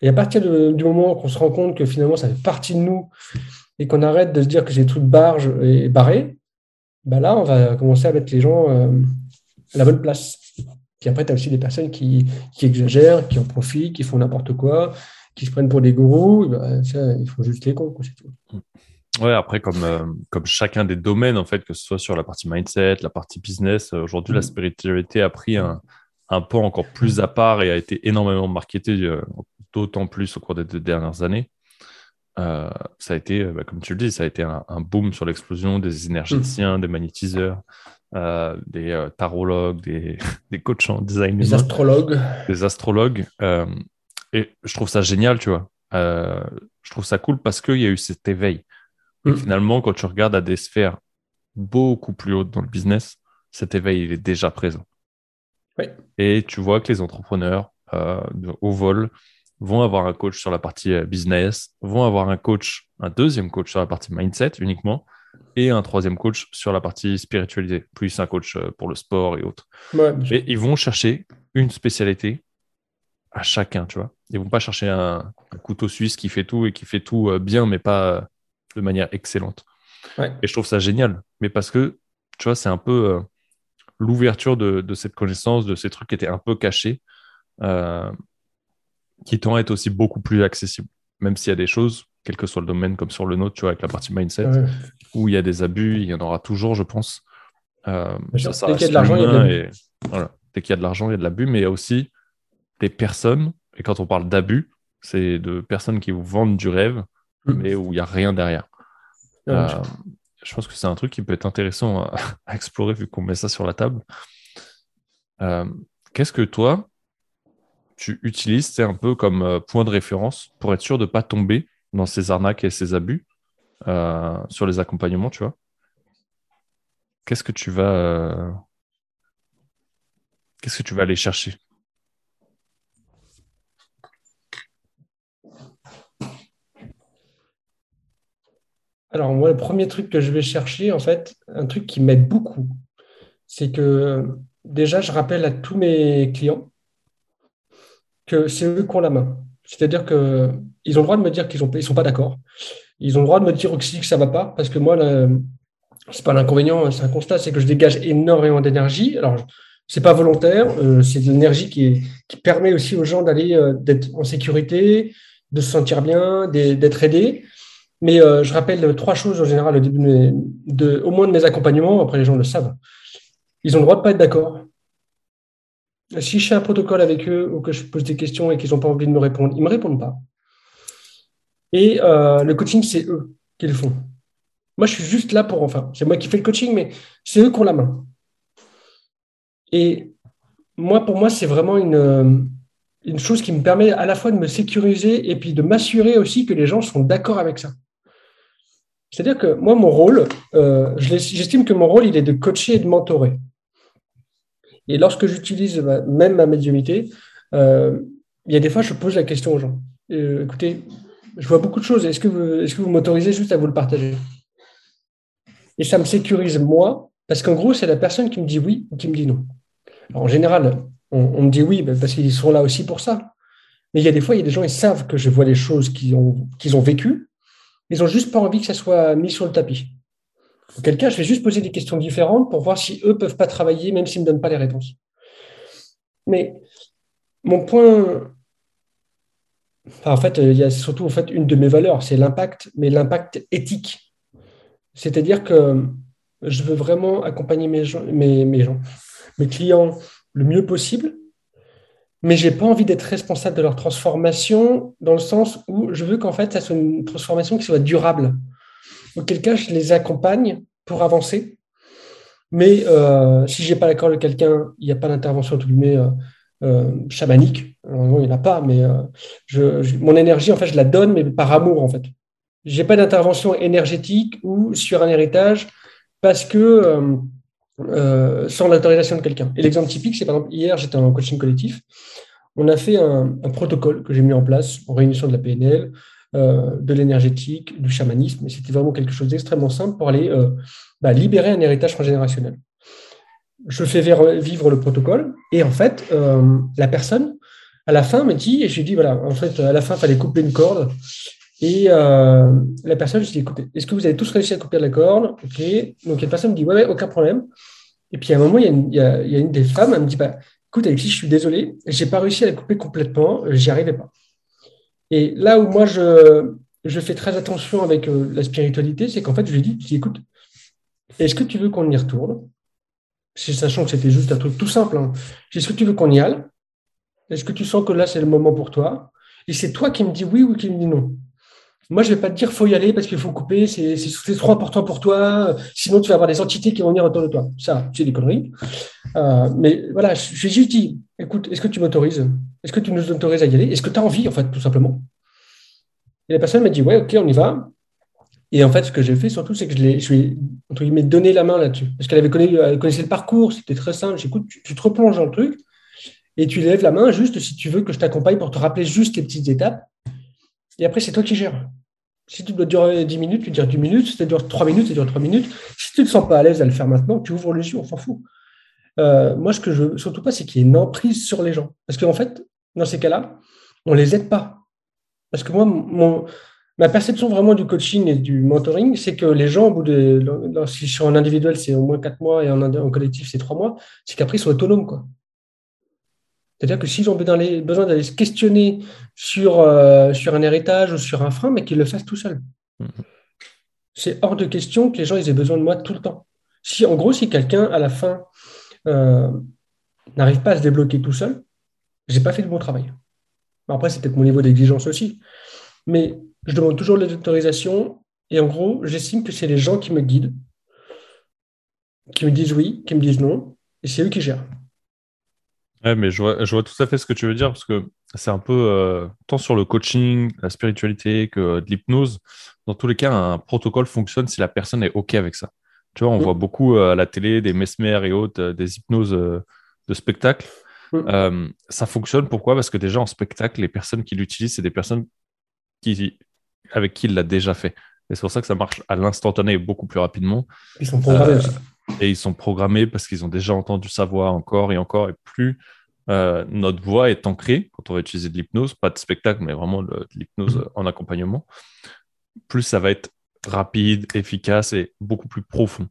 Et à partir du moment qu'on se rend compte que finalement ça fait partie de nous et qu'on arrête de se dire que c'est des trucs barges et barrés, bah là, on va commencer à mettre les gens euh, à la bonne place. Puis après, tu as aussi des personnes qui, exagèrent, qui en profitent, qui font n'importe quoi, qui se prennent pour des gourous. Bah, ça, il faut juste les cons, c'est tout. Ouais, après, comme, euh, comme chacun des domaines, en fait, que ce soit sur la partie mindset, la partie business, euh, aujourd'hui, la mm. spiritualité a pris un, un pas encore plus à part et a été énormément marketée, euh, d'autant plus au cours des deux dernières années. ça a été, bah, comme tu le dis, ça a été un, boom sur l'explosion des énergéticiens, mm. des magnétiseurs, des tarologues, des, des coachs en design. Des astrologues. Des astrologues. et je trouve ça génial, tu vois. je trouve ça cool parce qu'il y a eu cet éveil. Mm. finalement, quand tu regardes à des sphères beaucoup plus hautes dans le business, cet éveil, il est déjà présent. Et tu vois que les entrepreneurs euh, au vol vont avoir un coach sur la partie euh, business, vont avoir un coach, un deuxième coach sur la partie mindset uniquement, et un troisième coach sur la partie spiritualité, plus un coach euh, pour le sport et autres. et ils vont chercher une spécialité à chacun, tu vois. Ils vont pas chercher un, un, couteau suisse qui fait tout et qui fait tout bien, mais pas de manière excellente. Et je trouve ça génial. Mais parce que, tu vois, c'est un peu euh, l'ouverture de, cette connaissance, de ces trucs qui étaient un peu cachés, euh, qui tend à être aussi beaucoup plus accessible. Même s'il y a des choses, quel que soit le domaine, comme sur le nôtre, tu vois, avec la partie mindset, où il y a des abus, il y en aura toujours, je pense. Euh, ça, dès qu'il y a de l'argent, il y a de l'abus. Voilà. Dès qu'il y a de l'argent, il y a de l'abus, mais il y a aussi des personnes, et quand on parle d'abus, c'est de personnes qui vous vendent du rêve, mais où il n'y a rien derrière. Euh, je pense que c'est un truc qui peut être intéressant à, explorer vu qu'on met ça sur la table. Euh, qu'est-ce que toi, tu utilises c'est un peu comme euh, point de référence pour être sûr de ne pas tomber dans ces arnaques et ces abus sur les accompagnements, tu vois? Qu'est-ce que tu vas qu'est-ce que tu vas aller chercher? Alors, moi, le premier truc que je vais chercher, en fait, un truc qui m'aide beaucoup, c'est que déjà, je rappelle à tous mes clients que c'est eux qui ont la main. C'est-à-dire qu'ils ont le droit de me dire qu'ils ne sont pas d'accord. Ils ont le droit de me dire aussi que ça ne va pas, parce que moi, ce n'est pas l'inconvénient, c'est un constat, c'est que je dégage énormément d'énergie. Alors, ce n'est pas volontaire, euh, c'est l'énergie qui, permet aussi aux gens d'aller, euh, d'être en sécurité, de se sentir bien, d'être aidés. Mais euh, je rappelle trois choses en général au début de, au moins de mes accompagnements, après les gens le savent. Ils ont le droit de ne pas être d'accord. Si je fais un protocole avec eux ou que je pose des questions et qu'ils n'ont pas envie de me répondre, ils ne me répondent pas. Et euh, le coaching, c'est eux qui le font. Moi, je suis juste là pour, enfin, c'est moi qui fais le coaching, mais c'est eux qui ont la main. Et moi, pour moi, c'est vraiment une, une chose qui me permet à la fois de me sécuriser et puis de m'assurer aussi que les gens sont d'accord avec ça. C'est-à-dire que moi, mon rôle, euh, j'estime que mon rôle, il est de coacher et de mentorer. Et lorsque j'utilise même ma médiumité, euh, il y a des fois, je pose la question aux gens. Euh, écoutez, je vois beaucoup de choses. Est-ce que vous, m'autorisez juste à vous le partager? Et ça me sécurise moi, parce qu'en gros, c'est la personne qui me dit oui ou qui me dit non. en général, on, me dit oui ben, parce qu'ils sont là aussi pour ça. Mais il y a des fois, il y a des gens, ils savent que je vois les choses qu'ils ont vécues ils n'ont juste pas envie que ça soit mis sur le tapis. Auquel cas, je vais juste poser des questions différentes pour voir si eux ne peuvent pas travailler, même s'ils ne me donnent pas les réponses. Mais mon point. en fait, il y a surtout en fait, une de mes valeurs, c'est l'impact, mais l'impact éthique. C'est-à-dire que je veux vraiment accompagner mes gens, mes clients le mieux possible, mais j'ai pas envie d'être responsable de leur transformation dans le sens où je veux qu'en fait, ça soit une transformation qui soit durable. Auquel cas, je les accompagne pour avancer. Mais euh, si j'ai pas l'accord de quelqu'un, il n'y a pas d'intervention tout euh, euh, chamanique. il n'y en a pas, mais euh, mon énergie, en fait, je la donne, mais par amour, en fait. J'ai pas d'intervention énergétique ou sur un héritage parce que euh, sans l'autorisation de quelqu'un. Et l'exemple typique, c'est par exemple, hier, j'étais en coaching collectif. On a fait un, protocole que j'ai mis en place en réunion de la PNL, euh, de l'énergétique, du chamanisme. Et c'était vraiment quelque chose d'extrêmement simple pour aller euh, bah, libérer un héritage transgénérationnel. Je fais vivre le protocole et en fait, la personne, à la fin, me dit, et je lui dis, voilà, en fait, à la fin, il fallait couper une corde. Et la personne, je lui dis, écoutez, est-ce que vous avez tous réussi à couper la corde? Ok. Donc, la personne me dit, ouais, ouais, aucun problème. Et puis à un moment, il y a une, des femmes, elle me dit bah, Écoute, Alexis, je suis désolé, je n'ai pas réussi à la couper complètement, j'y arrivais pas. Et là où moi, je, je fais très attention avec euh, la spiritualité, c'est qu'en fait, je lui dis Écoute, est-ce que tu veux qu'on y retourne? Sachant que c'était juste un truc tout simple. Hein. Est-ce que tu veux qu'on y aille? Est-ce que tu sens que là, c'est le moment pour toi? Et c'est toi qui me dis oui ou qui me dis non. Moi, je vais pas te dire faut y aller parce qu'il faut couper, c'est trop important pour toi, sinon tu vas avoir des entités qui vont venir autour de toi. Ça, c'est des conneries. Euh, mais voilà, je juste dit, écoute, est-ce que tu m'autorises? Est-ce que tu nous autorises à y aller? Est-ce que tu as envie, en fait, tout simplement? Et la personne m'a dit, ouais, ok, on y va. Et en fait, ce que j'ai fait surtout, c'est que je, je lui ai, donné la main là-dessus. Parce qu'elle avait connu, elle connaissait le parcours, c'était très simple. J'écoute, tu, tu te replonges dans le truc et tu lèves la main juste si tu veux que je t'accompagne pour te rappeler juste les petites étapes. Et après, c'est toi qui gères. Si tu dois durer 10 minutes, tu dis 10 minutes. Si ça dure 3 minutes, ça dure 3 minutes. Si tu ne te sens pas à l'aise à le faire maintenant, tu ouvres les yeux, on s'en fout. Euh, moi, ce que je veux surtout pas, c'est qu'il y ait une emprise sur les gens. Parce qu'en fait, dans ces cas-là, on ne les aide pas. Parce que moi, ma perception vraiment du coaching et du mentoring, c'est que les gens, au bout de. Si je suis en individuel, c'est au moins 4 mois et en, collectif, c'est 3 mois, c'est qu'après, ils sont autonomes. C'est-à-dire que s'ils ont besoin d'aller se questionner sur, euh, sur un héritage ou sur un frein, mais qu'ils le fassent tout seuls. Mm-hmm. C'est hors de question que les gens aient besoin de moi tout le temps. Si, en gros, si quelqu'un, à la fin, euh, n'arrive pas à se débloquer tout seul, j'ai pas fait de bon travail. Après, c'est peut-être mon niveau d'exigence aussi. Mais je demande toujours les autorisations. Et en gros, j'estime que c'est les gens qui me guident, qui me disent oui, qui me disent non. Et c'est eux qui gèrent. Ouais, mais je vois, je vois, tout à fait ce que tu veux dire parce que c'est un peu euh, tant sur le coaching, la spiritualité que de l'hypnose. Dans tous les cas, un protocole fonctionne si la personne est OK avec ça. Tu vois, on mm. voit beaucoup euh, à la télé des mesmères et autres, euh, des hypnoses de spectacle. Mm. ça fonctionne pourquoi? Parce que déjà en spectacle, les personnes qui l'utilisent, c'est des personnes qui, avec qui il l'a déjà fait. Et c'est pour ça que ça marche à l'instantané beaucoup plus rapidement. Ils sont programmés et ils sont programmés parce qu'ils ont déjà entendu sa voix encore et encore. Et plus euh, notre voix est ancrée, quand on va utiliser de l'hypnose, pas de spectacle, mais vraiment de, l'hypnose en accompagnement, plus ça va être rapide, efficace et beaucoup plus profond.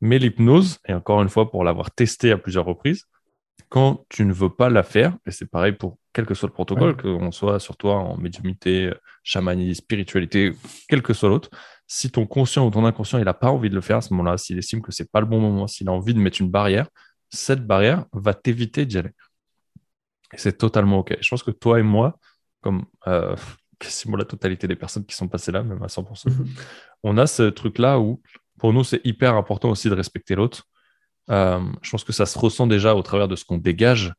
Mais l'hypnose, et encore une fois, pour l'avoir testé à plusieurs reprises, quand tu ne veux pas la faire, et c'est pareil pour quel que soit le protocole, qu'on soit sur toi en médiumité, chamanisme, spiritualité, quel que soit l'autre, si ton conscient ou ton inconscient il n'a pas envie de le faire à ce moment-là, s'il estime que c'est pas le bon moment, s'il a envie de mettre une barrière, cette barrière va t'éviter d'y aller. Et c'est totalement OK. Je pense que toi et moi, comme euh, quasiment la totalité des personnes qui sont passées là, même à 100%, mhm. on a ce truc-là où pour nous, c'est hyper important aussi de respecter l'autre. Euh, je pense que ça se ressent déjà au travers de ce qu'on dégage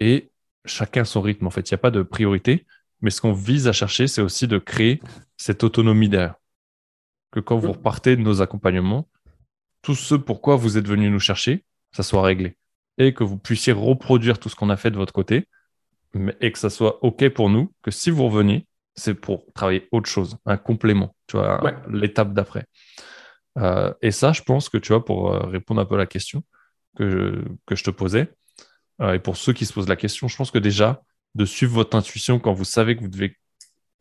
et chacun son rythme. En fait, il n'y a pas de priorité, mais ce qu'on vise à chercher, c'est aussi de créer cette autonomie derrière que quand vous repartez de nos accompagnements, tout ce pourquoi vous êtes venu nous chercher, ça soit réglé. Et que vous puissiez reproduire tout ce qu'on a fait de votre côté, et que ça soit OK pour nous, que si vous reveniez, c'est pour travailler autre chose, un complément, tu vois, l'étape d'après. Euh, et ça, je pense que, tu vois, pour euh, répondre un peu à la question que je, que je te posais, euh, et pour ceux qui se posent la question, je pense que déjà, de suivre votre intuition quand vous savez que vous devez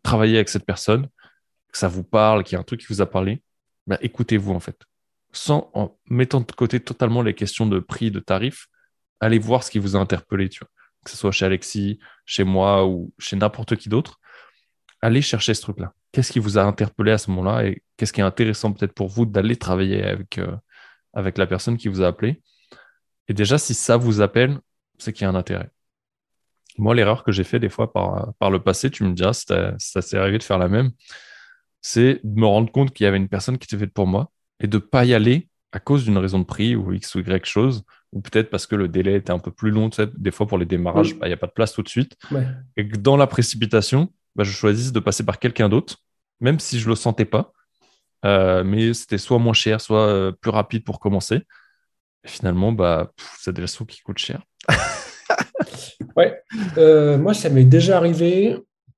travailler avec cette personne, que ça vous parle, qu'il y a un truc qui vous a parlé, bah, écoutez-vous en fait. Sans en mettant de côté totalement les questions de prix, de tarifs, allez voir ce qui vous a interpellé. Que ce soit chez Alexis, chez moi ou chez n'importe qui d'autre. Allez chercher ce truc-là. Qu'est-ce qui vous a interpellé à ce moment-là et qu'est-ce qui est intéressant peut-être pour vous d'aller travailler avec, euh, avec la personne qui vous a appelé? Et déjà, si ça vous appelle, c'est qu'il y a un intérêt. Moi, l'erreur que j'ai fait des fois par, par le passé, tu me diras, ça s'est arrivé de faire la même, c'est de me rendre compte qu'il y avait une personne qui était faite pour moi et de ne pas y aller à cause d'une raison de prix ou X ou Y chose, ou peut-être parce que le délai était un peu plus long. des fois, pour les démarrages, bah, il n'y a pas de place tout de suite. Et que dans la précipitation, bah, je choisisse de passer par quelqu'un d'autre, même si je ne le sentais pas. Euh, mais c'était soit moins cher, soit euh, plus rapide pour commencer. Et finalement, bah, c'est des leçons qui coûtent cher. ouais, euh, moi, ça m'est déjà arrivé.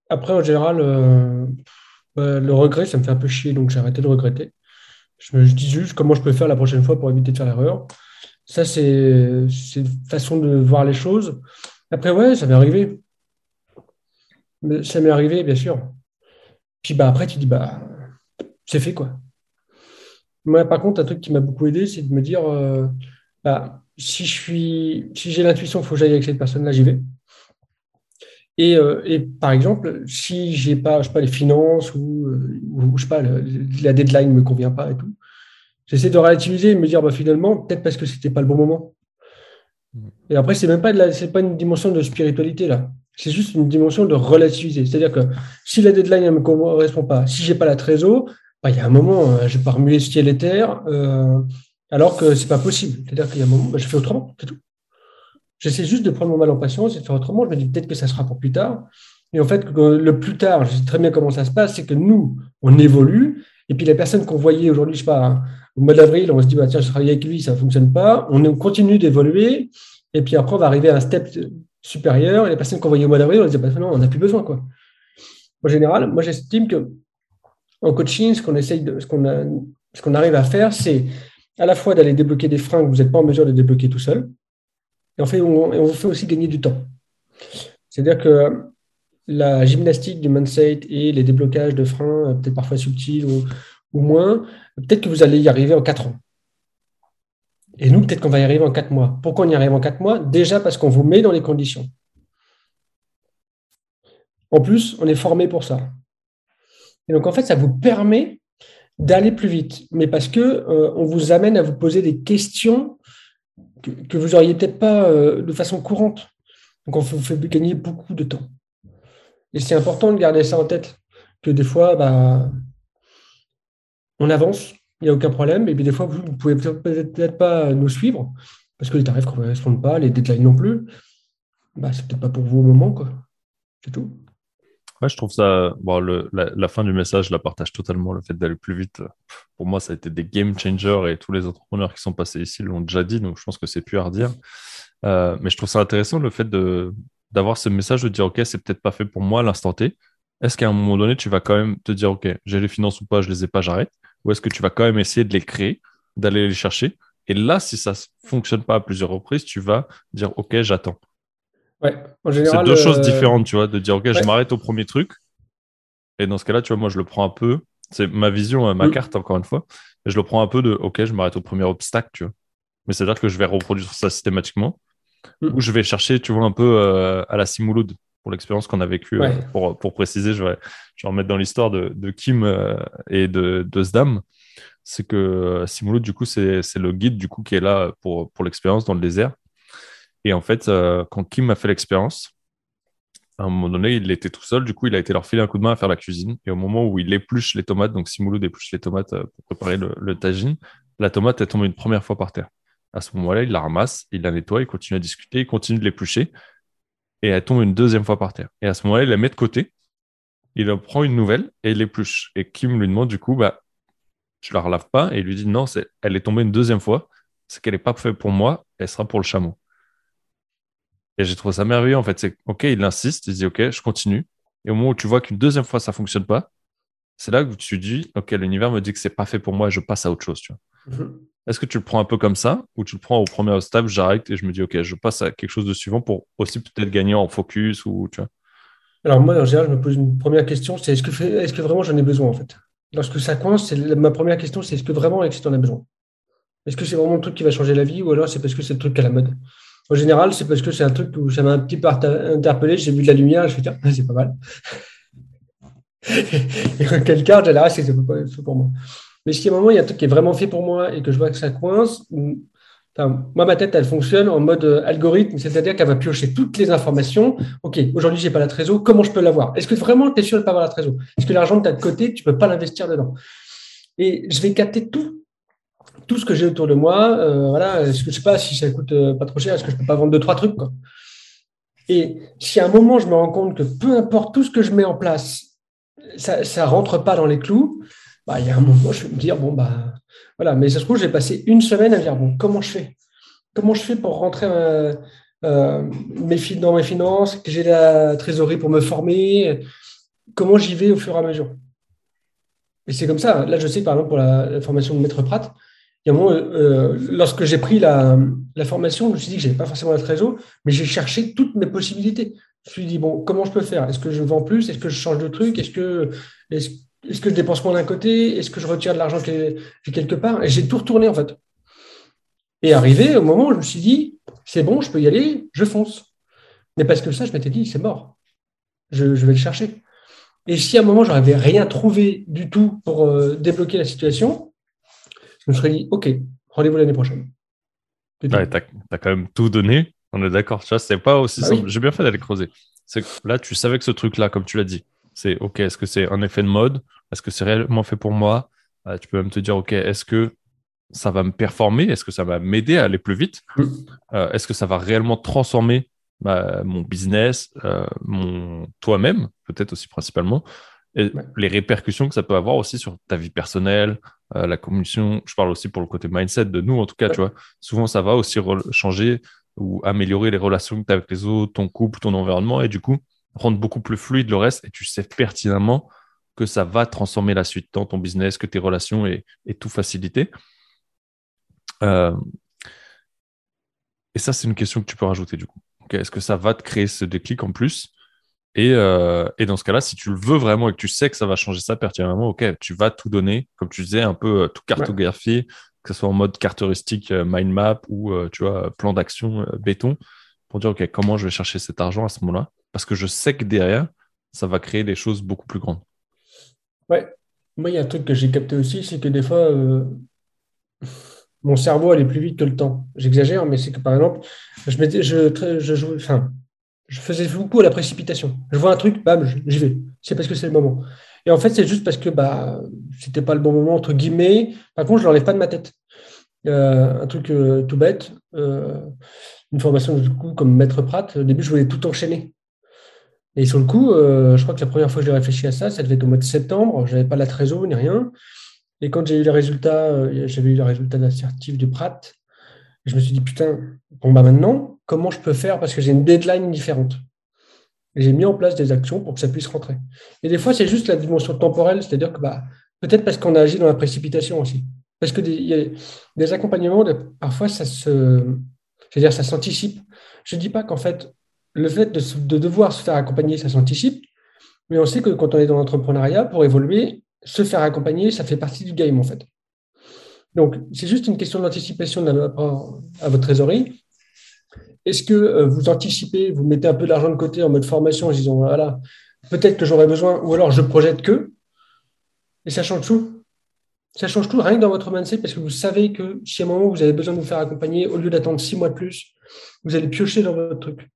Après, en général, bah, le regret, ça me fait un peu chier, donc j'ai arrêté de regretter. Je me dis juste comment je peux faire la prochaine fois pour éviter de faire l'erreur. Ça, c'est une façon de voir les choses. Après, ouais, ça m'est arrivé. Ça m'est arrivé, bien sûr. Puis bah, après, tu dis, bah, c'est fait, quoi. Moi, par contre, un truc qui m'a beaucoup aidé, c'est de me dire, euh, bah, si je si j'ai l'intuition qu'il faut que j'aille avec cette personne-là, j'y vais. Euh, et, par exemple, si j'ai pas, je sais pas, les finances ou, euh, ou je sais pas, la deadline ne me convient pas et tout, j'essaie de relativiser et me dire, bah, finalement, peut-être parce que c'était pas le bon moment. Mm. Et après, c'est même pas, de c'est pas une dimension de spiritualité là. C'est juste une dimension de relativiser. C'est-à-dire que si la deadline ne me correspond pas, si j'ai pas la trésor, bah, il y a un moment, euh, je vais pas remuer ciel et terre, alors que c'est pas possible. C'est-à-dire qu'il y a un moment, bah, je fais autrement, c'est tout. J'essaie juste de prendre mon mal en patience et de faire autrement. Je me dis peut-être que ça sera pour plus tard. Et en fait, le plus tard, je sais très bien comment ça se passe, c'est que nous, on évolue. Et puis la personne qu'on voyait aujourd'hui, je sais pas, au mois d'avril, on se dit, bah, tiens, je travaille avec lui, ça ne fonctionne pas. On continue d'évoluer. Et puis après, on va arriver à un step supérieur. Et les personnes qu'on voyait au mois d'avril, on se dit, bah, non, on n'a plus besoin. Quoi. En général, moi, j'estime que en coaching, ce qu'on essaye ce qu'on arrive à faire, c'est à la fois d'aller débloquer des freins que vous n'êtes pas en mesure de débloquer tout seul. Et on, fait, on, vous fait aussi gagner du temps. C'est-à-dire que la gymnastique du mindset et les déblocages de freins, peut-être parfois subtils ou, moins, peut-être que vous allez y arriver en quatre ans. Et nous, peut-être qu'on va y arriver en quatre mois. Pourquoi on y arrive en quatre mois? Déjà parce qu'on vous met dans les conditions. En plus, on est formé pour ça. Et donc, en fait, ça vous permet d'aller plus vite, mais parce que euh, on vous amène à vous poser des questions que, vous n'auriez peut-être pas euh, de façon courante. Donc, on vous fait gagner beaucoup de temps. Et c'est important de garder ça en tête, que des fois, bah, on avance, il n'y a aucun problème, et puis des fois, vous ne pouvez peut-être pas nous suivre, parce que les tarifs ne correspondent pas, les deadlines non plus. Bah, c'est peut-être pas pour vous au moment, quoi. C'est tout. Je trouve ça. La, fin du message, je la partage totalement. Le fait d'aller plus vite, pour moi, ça a été des game changers et tous les entrepreneurs qui sont passés ici l'ont déjà dit, donc je pense que c'est plus à redire. Euh, mais je trouve ça intéressant le fait d'avoir ce message de dire, OK, c'est peut-être pas fait pour moi à l'instant T. Est-ce qu'à un moment donné, tu vas quand même te dire, OK, j'ai les finances ou pas, je les ai pas, j'arrête? Ou est-ce que tu vas quand même essayer de les créer, d'aller les chercher? Et là, si ça fonctionne pas à plusieurs reprises, tu vas dire, OK, j'attends. C'est deux choses euh, différentes, tu vois, de dire, OK, je m'arrête au premier truc. Et dans ce cas-là, tu vois, moi, je le prends un peu. C'est ma vision, euh, ma mm. carte, encore une fois. Et je le prends un peu de, OK, je m'arrête au premier obstacle, tu vois. Mais c'est-à-dire que je vais reproduire ça systématiquement. Mm. Ou je vais chercher, tu vois, un peu euh, à la Simouloud pour l'expérience qu'on a vécue. pour, pour, préciser, je vais, je vais remettre dans l'histoire de, de, Kim et de, de Zdam. C'est que Simouloud, du coup, c'est le guide, du coup, qui est là pour, pour l'expérience dans le désert. Et en fait, euh, quand Kim a fait l'expérience, à un moment donné, il était tout seul. Du coup, il a été leur filer un coup de main à faire la cuisine. Et au moment où il épluche les tomates, donc Simouloud épluche les tomates euh, pour préparer le, tagine, la tomate est tombée une première fois par terre. À ce moment-là, il la ramasse, il la nettoie, il continue à discuter, il continue de l'éplucher. Et elle tombe une deuxième fois par terre. Et à ce moment-là, il la met de côté. Il en prend une nouvelle et il l'épluche. Et Kim lui demande du coup, bah, tu la relaves pas? Et il lui dit non, elle est tombée une deuxième fois. C'est qu'elle n'est pas faite pour moi, elle sera pour le chameau. Et j'ai trouvé ça merveilleux, en fait. C'est OK, il insiste, il dit OK, je continue. Et au moment où tu vois qu'une deuxième fois, ça fonctionne pas, c'est là que tu dis OK, l'univers me dit que c'est pas fait pour moi, je passe à autre chose, tu vois. Mhm. Est-ce que tu le prends un peu comme ça ou tu le prends au premier obstacle, j'arrête et je me dis OK, je passe à quelque chose de suivant pour aussi peut-être gagner en focus ou tu vois Alors moi, en général, je me pose une première question, c'est est-ce que, est que vraiment j'en ai besoin en fait? Lorsque ça coince, ma première question, c'est est-ce que vraiment tu en as besoin? Est-ce que c'est vraiment le truc qui va changer la vie ou alors c'est parce que c'est le truc à la mode? En général, c'est parce que c'est un truc où ça m'a un petit peu interpellé. J'ai vu de la lumière, je me suis dit, c'est pas mal. et quel cas, j'ai ah, c'est pas pour moi. Mais si à un moment, il y a un truc qui est vraiment fait pour moi et que je vois que ça coince, moi, ma tête, elle fonctionne en mode euh, algorithme, c'est-à-dire qu'elle va piocher toutes les informations. OK, aujourd'hui, j'ai pas la trésor, comment je peux l'avoir? Est-ce que vraiment tu es sûr de ne pas avoir la trésor? Est-ce que l'argent que tu as de côté, tu ne peux pas l'investir dedans? Et je vais capter tout tout ce que j'ai autour de moi. Euh, voilà, est-ce que je sais pas si ça coûte euh, pas trop cher, est-ce que je peux pas vendre deux trois trucs quoi. Et si à un moment je me rends compte que peu importe tout ce que je mets en place, ça ça rentre pas dans les clous, bah il y a un moment je vais me dire bon bah voilà. Mais ça se trouve j'ai passé une semaine à me dire bon comment je fais, comment je fais pour rentrer euh, mes dans mes finances, que j'ai la trésorerie pour me former, comment j'y vais au fur et à mesure? Et c'est comme ça. Là, je sais, par exemple, pour la, la formation de Maître Pratt, euh, lorsque j'ai pris la, formation, je me suis dit que je n'avais pas forcément la trésor, mais j'ai cherché toutes mes possibilités. Je me suis dit, bon, comment je peux faire? Est-ce que je vends plus? Est-ce que je change de truc? Est-ce que, est-ce, que je dépense moins d'un côté? Est-ce que je retire de l'argent quelque part? Et j'ai tout retourné, en fait. Et arrivé au moment où je me suis dit, c'est bon, je peux y aller, je fonce. Mais parce que ça, je m'étais dit, c'est mort. Je, vais le chercher. Et si à un moment, je n'avais rien trouvé du tout pour euh, débloquer la situation, je me serais dit, OK, rendez-vous l'année prochaine. Ouais, tu as, quand même tout donné. On est d'accord. Tu vois, c'est pas aussi bah simple. J'ai bien fait d'aller creuser. C'est là, tu savais que ce truc-là, comme tu l'as dit, c'est OK, est-ce que c'est un effet de mode? Est-ce que c'est réellement fait pour moi? Euh, Tu peux même te dire, OK, est-ce que ça va me performer? Est-ce que ça va m'aider à aller plus vite? Mm. euh, Est-ce que ça va réellement transformer mon business, euh, mon toi-même, peut-être aussi principalement? Et les répercussions que ça peut avoir aussi sur ta vie personnelle, euh, la communication. Je parle aussi pour le côté mindset de nous, en tout cas, tu vois. Souvent, ça va aussi changer ou améliorer les relations que tu as avec les autres, ton couple, ton environnement, et du coup, rendre beaucoup plus fluide le reste. Et tu sais pertinemment que ça va transformer la suite dans ton business, que tes relations et, tout faciliter. Euh, et ça, c'est une question que tu peux rajouter du coup. Est-ce que ça va te créer ce déclic en plus? Euh, et, dans ce cas-là, si tu le veux vraiment et que tu sais que ça va changer ça pertinemment, ok, tu vas tout donner, comme tu disais, un peu euh, tout cartographier, que ce soit en mode carte heuristique, euh, mind map ou tu vois, plan d'action béton, pour dire ok, comment je vais chercher cet argent à ce moment-là, parce que je sais que derrière, ça va créer des choses beaucoup plus grandes. Ouais. Moi, il y a un truc que j'ai capté aussi, c'est que des fois, euh, mon cerveau allait plus vite que le temps. J'exagère, mais c'est que par exemple, je, mettais, je, je, jouais, enfin, je faisais beaucoup à la précipitation. Je vois un truc, bam, j'y vais. C'est parce que c'est le moment. Et en fait, c'est juste parce que bah, c'était pas le bon moment, entre guillemets. Par contre, je ne l'enlève pas de ma tête. Euh, un truc euh, tout bête, euh, une formation du coup comme maître Pratt, au début, je voulais tout enchaîner. Et sur le coup, je crois que la première fois que j'ai réfléchi à ça, ça devait être au mois de septembre. Je n'avais pas la trésor ni rien. Et quand j'ai eu les résultats, j'avais eu les résultats d'assertif de Pratt, je me suis dit, putain, bon, bah maintenant, comment je peux faire Parce que j'ai une deadline différente. J'ai mis en place des actions pour que ça puisse rentrer. Et des fois, c'est juste la dimension temporelle, c'est-à-dire que bah, peut-être parce qu'on a agi dans la précipitation aussi. Parce que des, accompagnements, parfois, ça s'anticipe. Je ne dis pas qu'en fait, le fait de, devoir se faire accompagner, ça s'anticipe, mais on sait que quand on est dans l'entrepreneuriat, pour évoluer, se faire accompagner, ça fait partie du game, en fait. Donc, c'est juste une question d'anticipation à votre trésorerie. Est-ce que euh, vous anticipez, vous mettez un peu d'argent de côté en mode formation en disant, voilà, peut-être que j'aurai besoin, ou alors je projette que, et ça change tout. Ça change tout, rien que dans votre mindset, parce que vous savez que si à un moment vous avez besoin de vous faire accompagner, au lieu d'attendre six mois de plus, vous allez piocher dans votre truc.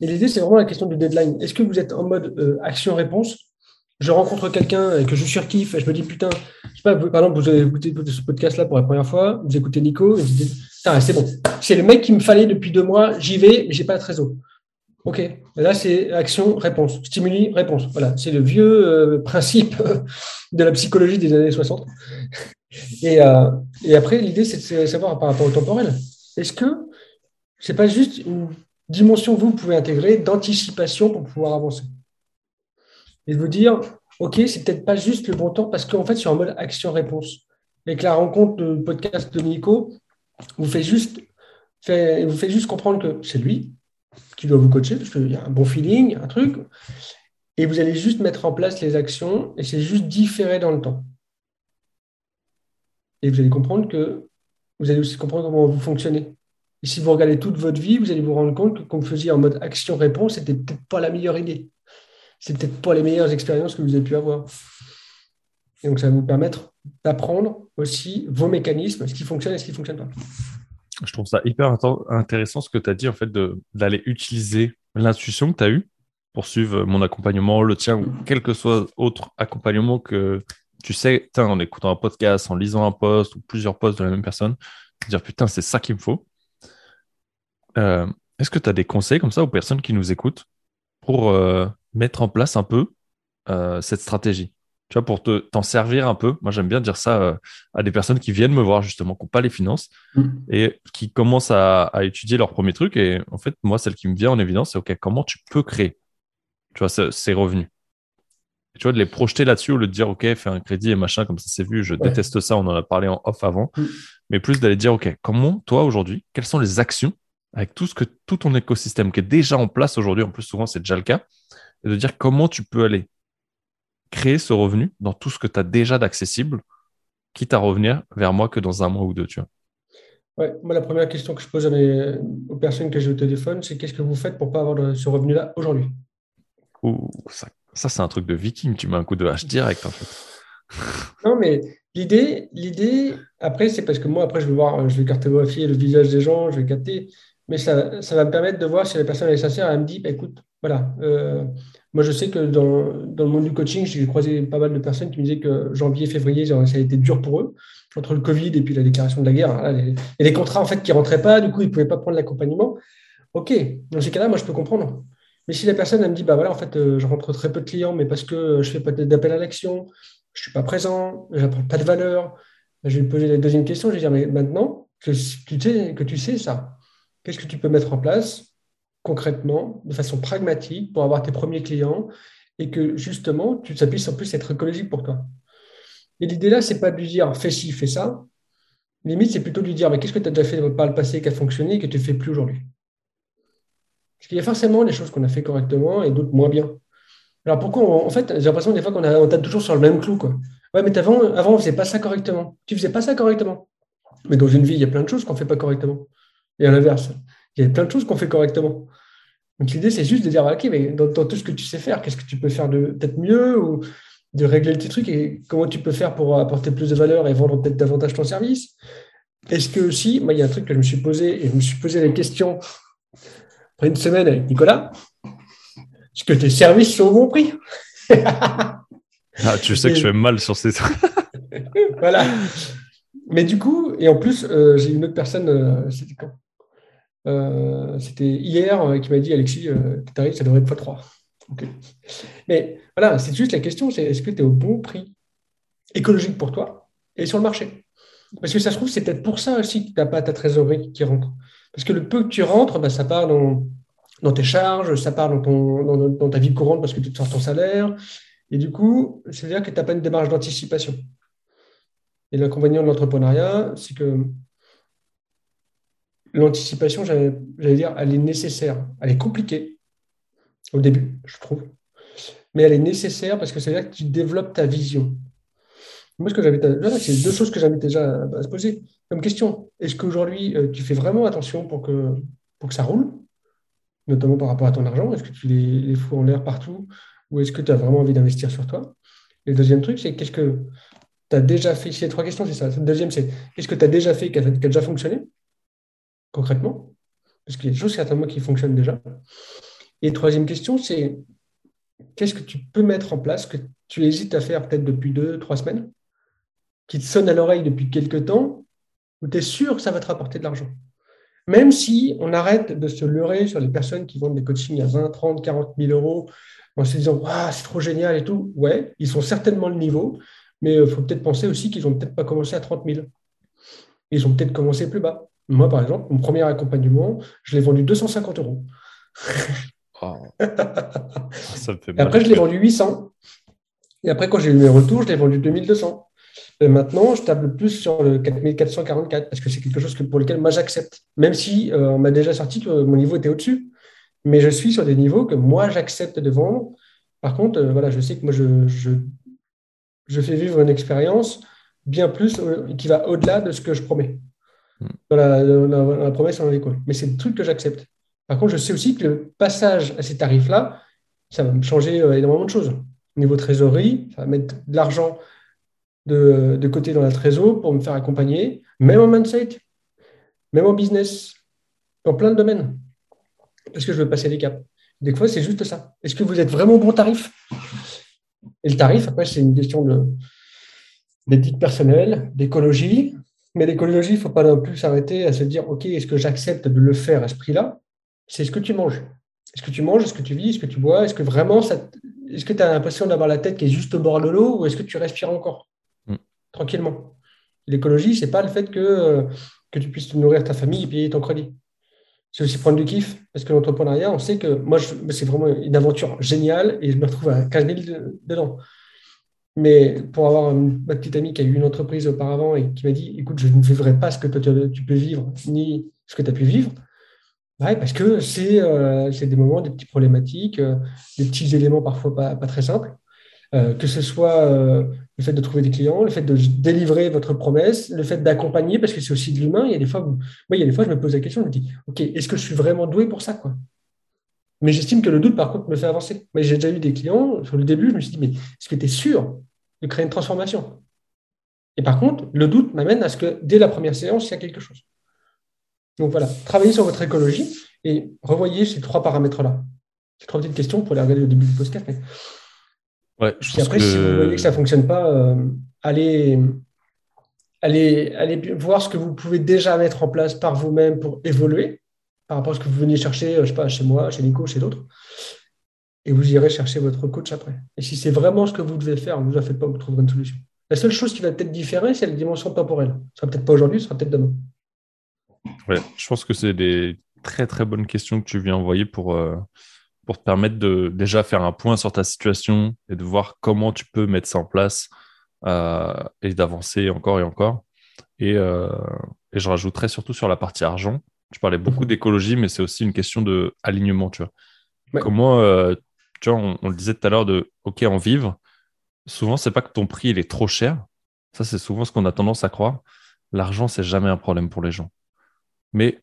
Et l'idée, c'est vraiment la question du deadline. Est-ce que vous êtes en mode euh, action-réponse Je rencontre quelqu'un que je surkiffe et je me dis, putain, je sais pas, par exemple, vous avez écouté ce podcast-là pour la première fois, vous écoutez Nico, et vous dites, c'est bon. C'est le mec qui me fallait depuis deux mois, j'y vais, mais j'ai pas de trésor. OK. là, c'est action, réponse. Stimuli, réponse. Voilà. C'est le vieux euh, principe de la psychologie des années 60. Euh, et, après, l'idée, c'est de savoir par rapport au temporel. Est-ce que c'est pas juste une dimension que vous pouvez intégrer d'anticipation pour pouvoir avancer? Et de vous dire, OK, c'est peut-être pas juste le bon temps parce qu'en fait, c'est en mode action-réponse. Et que la rencontre de podcast de Nico vous fait juste, vous fait juste comprendre que c'est lui, qui doit vous coacher, parce qu'il y a un bon feeling, un truc, et vous allez juste mettre en place les actions, et c'est juste différé dans le temps. Et vous allez comprendre que vous allez aussi comprendre comment vous fonctionnez. Et si vous regardez toute votre vie, vous allez vous rendre compte que comme vous faisiez en mode action-réponse, c'était peut-être pas la meilleure idée. C'est peut-être pas les meilleures expériences que vous avez pu avoir. Et donc, ça va vous permettre d'apprendre aussi vos mécanismes, ce qui fonctionne et ce qui ne fonctionne pas je trouve ça hyper intéressant ce que tu as dit, en fait, d'aller utiliser l'intuition que tu as eue pour suivre mon accompagnement, le tien, ou quel que soit autre accompagnement que tu sais, en écoutant un podcast, en lisant un post ou plusieurs posts de la même personne, dire putain, c'est ça qu'il me faut. Euh, est-ce que tu as des conseils comme ça aux personnes qui nous écoutent pour euh, mettre en place un peu euh, cette stratégie tu vois, pour t'en servir un peu. Moi, j'aime bien dire ça euh, à des personnes qui viennent me voir, justement, qui n'ont pas les finances mm. et qui commencent à, étudier leur premier truc. Et en fait, moi, celle qui me vient en évidence, c'est OK, comment tu peux créer? Tu vois, ces revenus Tu vois, de les projeter là-dessus au lieu de dire OK, fais un crédit et machin, comme ça c'est vu. Je déteste ça, on en a parlé en off avant. Mm. Mais plus d'aller dire OK, comment, toi, aujourd'hui, quelles sont les actions avec tout, ce que, tout ton écosystème qui est déjà en place aujourd'hui, en plus, souvent, c'est déjà le cas, et de dire comment tu peux aller créer ce revenu dans tout ce que tu as déjà d'accessible, quitte à revenir vers moi que dans un mois ou deux, tu vois. Ouais, moi, la première question que je pose aux personnes que j'ai au téléphone, c'est qu'est-ce que vous faites pour ne pas avoir ce revenu-là aujourd'hui? Ça, ça c'est un truc de viking, tu mets un coup de hache direct, en fait. non, mais l'idée, l'idée, après, c'est parce que moi, après, je vais voir, je vais cartographier le visage des gens, je vais capter, mais ça, ça va me permettre de voir si la personne est sincère, elle me dit, bah, écoute, voilà, euh, moi, je sais que dans, le monde du coaching, j'ai croisé pas mal de personnes qui me disaient que janvier, février, ça a été dur pour eux, entre le Covid et puis la déclaration de la guerre. Hein, et les contrats en fait qui rentraient pas, du coup, ils ne pouvaient pas prendre l'accompagnement. OK, dans ces cas-là, moi, je peux comprendre. Mais si la personne, me dit, bah voilà, en fait, euh, je rentre très peu de clients, mais parce que je fais pas d'appel à l'action, je suis pas présent, je n'apporte pas de valeur, je vais lui poser la deuxième question, je vais dire, mais maintenant que tu sais, que tu sais ça, qu'est-ce que tu peux mettre en place concrètement, de façon pragmatique, pour avoir tes premiers clients et que justement, tu, ça puisse en plus être écologique pour toi. Et l'idée là, c'est pas de lui dire fais ci, fais ça. Limite, c'est plutôt de lui dire mais qu'est-ce que tu as déjà fait par le passé qui a fonctionné et que tu ne fais plus aujourd'hui? Parce qu'il y a forcément des choses qu'on a fait correctement et d'autres moins bien. Alors pourquoi En fait, j'ai l'impression des fois qu'on on tape toujours sur le même clou. Quoi. Ouais, mais avant, avant, on ne faisait pas ça correctement. Tu ne faisais pas ça correctement. Mais dans une vie, il y a plein de choses qu'on ne fait pas correctement. Et à l'inverse, il y a plein de choses qu'on fait correctement. Donc l'idée, c'est juste de dire, OK, mais dans, tout ce que tu sais faire, qu'est-ce que tu peux faire de peut-être mieux ou de régler le petit truc et comment tu peux faire pour apporter plus de valeur et vendre peut-être davantage ton service Est-ce que aussi, moi, il y a un truc que je me suis posé et je me suis posé la question après une semaine avec Nicolas est-ce que tes services sont au bon prix? Ah, Tu sais que je fais mal sur ces trucs. voilà. Mais du coup, et en plus, euh, j'ai une autre personne, euh, c'était quand euh, C'était hier qui m'a dit Alexis, tu ça devrait être x3. Mais voilà, c'est juste la question, c'est est-ce que tu es au bon prix écologique pour toi et sur le marché? Parce que ça se trouve, c'est peut-être pour ça aussi que tu n'as pas ta trésorerie qui rentre. Parce que le peu que tu rentres, bah, ça part dans, dans, tes charges, ça part dans, ton, dans, ta vie courante parce que tu te sors ton salaire. Et du coup, c'est-à-dire que tu n'as pas une démarche d'anticipation. Et l'inconvénient de l'entrepreneuriat, c'est que l'anticipation, j'allais dire, elle est nécessaire. Elle est compliquée au début, je trouve. Mais elle est nécessaire parce que veut dire que tu développes ta vision. Moi, ce que j'avais, c'est deux choses que j'avais déjà à se poser comme question. Est-ce qu'aujourd'hui, euh, tu fais vraiment attention pour que, pour que ça roule, notamment par rapport à ton argent? Est-ce que tu les, les fous en l'air partout? Ou est-ce que tu as vraiment envie d'investir sur toi? Et le deuxième truc, c'est qu'est-ce que tu as déjà fait? A trois questions, c'est ça. Le deuxième, c'est qu'est-ce que tu as déjà fait qui a, déjà fonctionné? Concrètement Parce qu'il y a des choses certainement qui fonctionnent déjà. Et troisième question, c'est qu'est-ce que tu peux mettre en place que tu hésites à faire peut-être depuis deux, trois semaines, qui te sonne à l'oreille depuis quelques temps, où tu es sûr que ça va te rapporter de l'argent? Même si on arrête de se leurrer sur les personnes qui vendent des coachings à 20, 30, 40 000 euros en se disant c'est trop génial et tout. Ouais, ils sont certainement le niveau, mais il euh, faut peut-être penser aussi qu'ils n'ont peut-être pas commencé à 30 000. Ils ont peut-être commencé plus bas. Moi, par exemple, mon premier accompagnement, je l'ai vendu 250 euros. Oh. après, je l'ai vendu 800. Et après, quand j'ai eu mes retours, je l'ai vendu 2200. Et maintenant, je table plus sur le 4444 parce que c'est quelque chose pour lequel moi j'accepte. Même si euh, on m'a déjà sorti que mon niveau était au-dessus. Mais je suis sur des niveaux que moi j'accepte de vendre. Par contre, euh, voilà, je sais que moi je, je, fais vivre une expérience bien plus euh, qui va au-delà de ce que je promets. Dans la, promesse en l'école. Mais c'est des trucs que j'accepte. Par contre, je sais aussi que le passage à ces tarifs-là, ça va me changer énormément de choses. Au niveau trésorerie, ça va mettre de l'argent de, côté dans la trésor pour me faire accompagner, même en mindset, même en business, dans plein de domaines, parce que je veux passer des caps. Des fois, c'est juste ça. Est-ce que vous êtes vraiment au bon tarif? Et le tarif, après, c'est une question d'éthique personnelle, d'écologie. Mais l'écologie, il ne faut pas non plus s'arrêter à se dire, OK, est-ce que j'accepte de le faire à ce prix-là? C'est ce que tu manges. Est-ce que tu manges? Est-ce que tu vis? Est-ce que tu bois? Est-ce que vraiment, ça... est-ce que tu as l'impression d'avoir la tête qui est juste au bord de l'eau ou est-ce que tu respires encore? Tranquillement. L'écologie, c'est pas le fait que, euh, que tu puisses nourrir ta famille et payer ton crédit. C'est aussi prendre du kiff, parce que l'entrepreneuriat, on sait que moi, c'est vraiment une aventure géniale et je me retrouve à 15 000 dedans. Mais pour avoir ma petite amie qui a eu une entreprise auparavant et qui m'a dit écoute, je ne vivrai pas ce que tu peux vivre, ni ce que tu as pu vivre, parce que c'est euh, des moments, des petites problématiques, euh, des petits éléments parfois pas, pas très simples. Euh, que ce soit le fait de trouver des clients, le fait de délivrer votre promesse, le fait d'accompagner, parce que c'est aussi de l'humain. Il y a des fois, moi, il y a des fois, je me pose la question, je me dis, OK, est-ce que je suis vraiment doué pour ça quoi? Mais j'estime que le doute, par contre, me fait avancer. Mais j'ai déjà eu des clients, sur le début, je me suis dit, mais est-ce que tu es sûr? De créer une transformation Et par contre, le doute m'amène à ce que dès la première séance, il y a quelque chose. Donc voilà, travaillez sur votre écologie et revoyez ces trois paramètres-là. C'est trois petites questions pour les regarder au début du podcast. Mais Ouais, je après, si vous voyez que ça ne fonctionne pas, euh, allez, allez, allez voir ce que vous pouvez déjà mettre en place par vous-même pour évoluer par rapport à ce que vous veniez chercher, euh, je sais pas, chez moi, chez Nico, chez d'autres. Et vous irez chercher votre coach après. Et si c'est vraiment ce que vous devez faire, ne vous en faites pas, vous trouverez une solution. La seule chose qui va peut-être différer, c'est la dimension temporelle. Ce sera peut-être pas aujourd'hui, ce sera peut-être demain. Ouais, je pense que c'est des très très bonnes questions que tu viens envoyer pour, euh, pour te permettre de déjà faire un point sur ta situation et de voir comment tu peux mettre ça en place euh, et d'avancer encore et encore. Et, euh, et, je rajouterais surtout sur la partie argent. Tu parlais beaucoup mhm. d'écologie, mais c'est aussi une question de alignement, tu vois. Comment, tu vois, on, le disait tout à l'heure de OK, en vivre. Souvent, c'est pas que ton prix il est trop cher. Ça, c'est souvent ce qu'on a tendance à croire. L'argent, c'est jamais un problème pour les gens. Mais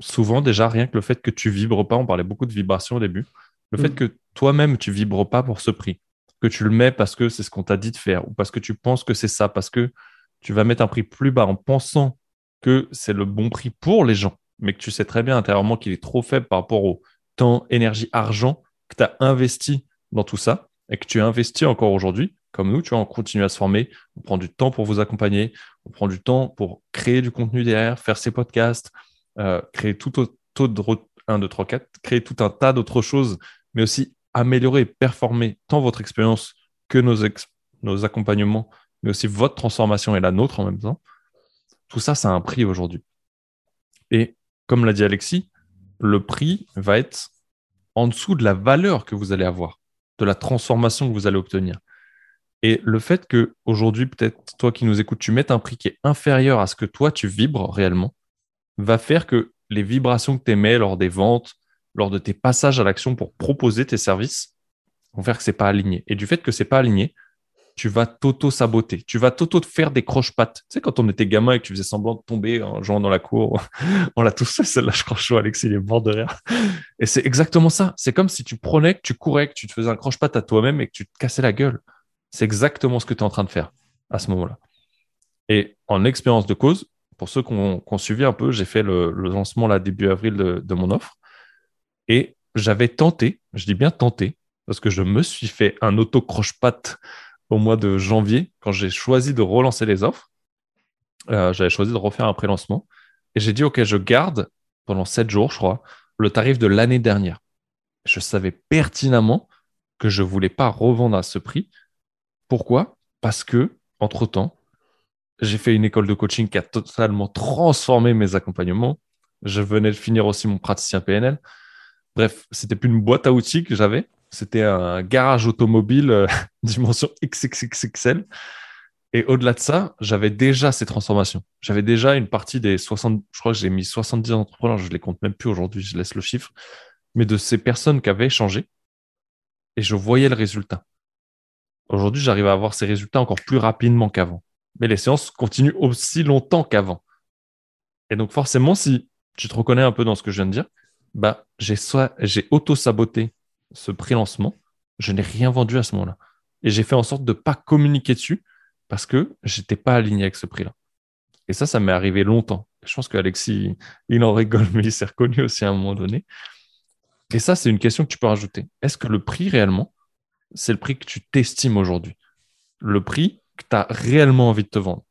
souvent déjà rien que le fait que tu vibres pas, on parlait beaucoup de vibration au début, le fait mm. que toi-même tu vibres pas pour ce prix. que tu le mets parce que c'est ce qu'on t'a dit de faire ou parce que tu penses que c'est ça, parce que tu vas mettre un prix plus bas en pensant que c'est le bon prix pour les gens, mais que tu sais très bien intérieurement qu'il est trop faible par rapport au temps, énergie, argent que tu as investi dans tout ça et que tu investis encore aujourd'hui, comme nous, tu vois, on à se former, on prend du temps pour vous accompagner, on prend du temps pour créer du contenu derrière, faire ces podcasts, euh, créer tout autre, 1, 2, 3, 4, créer tout un tas d'autres choses, mais aussi améliorer et performer tant votre expérience que nos, nos accompagnements, mais aussi votre transformation et la nôtre en même temps. Tout ça, ça a un prix aujourd'hui. Et comme l'a dit Alexis, le prix va être en dessous de la valeur que vous allez avoir, de la transformation que vous allez obtenir. Et le fait que aujourd'hui, peut-être toi qui nous écoutes, tu mettes un prix qui est inférieur à ce que toi tu vibres réellement, va faire que les vibrations que tu émets lors des ventes, lors de tes passages à l'action pour proposer tes services, vont faire que c'est pas aligné. Et du fait que c'est pas aligné, tu vas t'auto-saboter. Tu vas t'auto-faire des croche-pattes. Tu sais, quand on était gamin et que tu faisais semblant de tomber en jouant dans la cour, on l'a tous fait, celle-là, je crois, Alexis, il est mort de rire. Et c'est exactement ça. C'est comme si tu prenais, que tu courais, que tu te faisais un croche-patte à toi-même et que tu te cassais la gueule. C'est exactement ce que tu es en train de faire à ce moment-là. Et en expérience de cause, pour ceux qui ont, suivi un peu, j'ai fait le, lancement là début avril de, mon offre et j'avais tenté, je dis bien tenté, parce que je me suis fait un auto-croche-patte au mois de janvier quand j'ai choisi de relancer les offres. Euh, j'avais choisi de refaire un pré-lancement et j'ai dit, OK, je garde pendant sept jours, je crois, le tarif de l'année dernière. Je savais pertinemment que je ne voulais pas revendre à ce prix. Pourquoi? Parce que, entre-temps, j'ai fait une école de coaching qui a totalement transformé mes accompagnements. Je venais de finir aussi mon praticien PNL. Bref, c'était plus une boîte à outils que j'avais. C'était un garage automobile euh, dimension XXXXL. Et au-delà de ça, j'avais déjà ces transformations. J'avais déjà une partie des 60, je crois que j'ai mis 70 entrepreneurs, je les compte même plus aujourd'hui, je laisse le chiffre, mais de ces personnes qui avaient changé. Et je voyais le résultat. Aujourd'hui, j'arrive à avoir ces résultats encore plus rapidement qu'avant mais les séances continuent aussi longtemps qu'avant. Et donc forcément, si tu te reconnais un peu dans ce que je viens de dire, bah, j'ai j'ai auto-saboté ce pré-lancement, je n'ai rien vendu à ce moment-là. Et j'ai fait en sorte de ne pas communiquer dessus parce que je n'étais pas aligné avec ce prix-là. Et ça, ça m'est arrivé longtemps. Je pense qu'Alexis, il en rigole, mais il s'est reconnu aussi à un moment donné. Et ça, c'est une question que tu peux rajouter. Est-ce que le prix réellement, c'est le prix que tu t'estimes aujourd'hui? Le prix que tu as réellement envie de te vendre?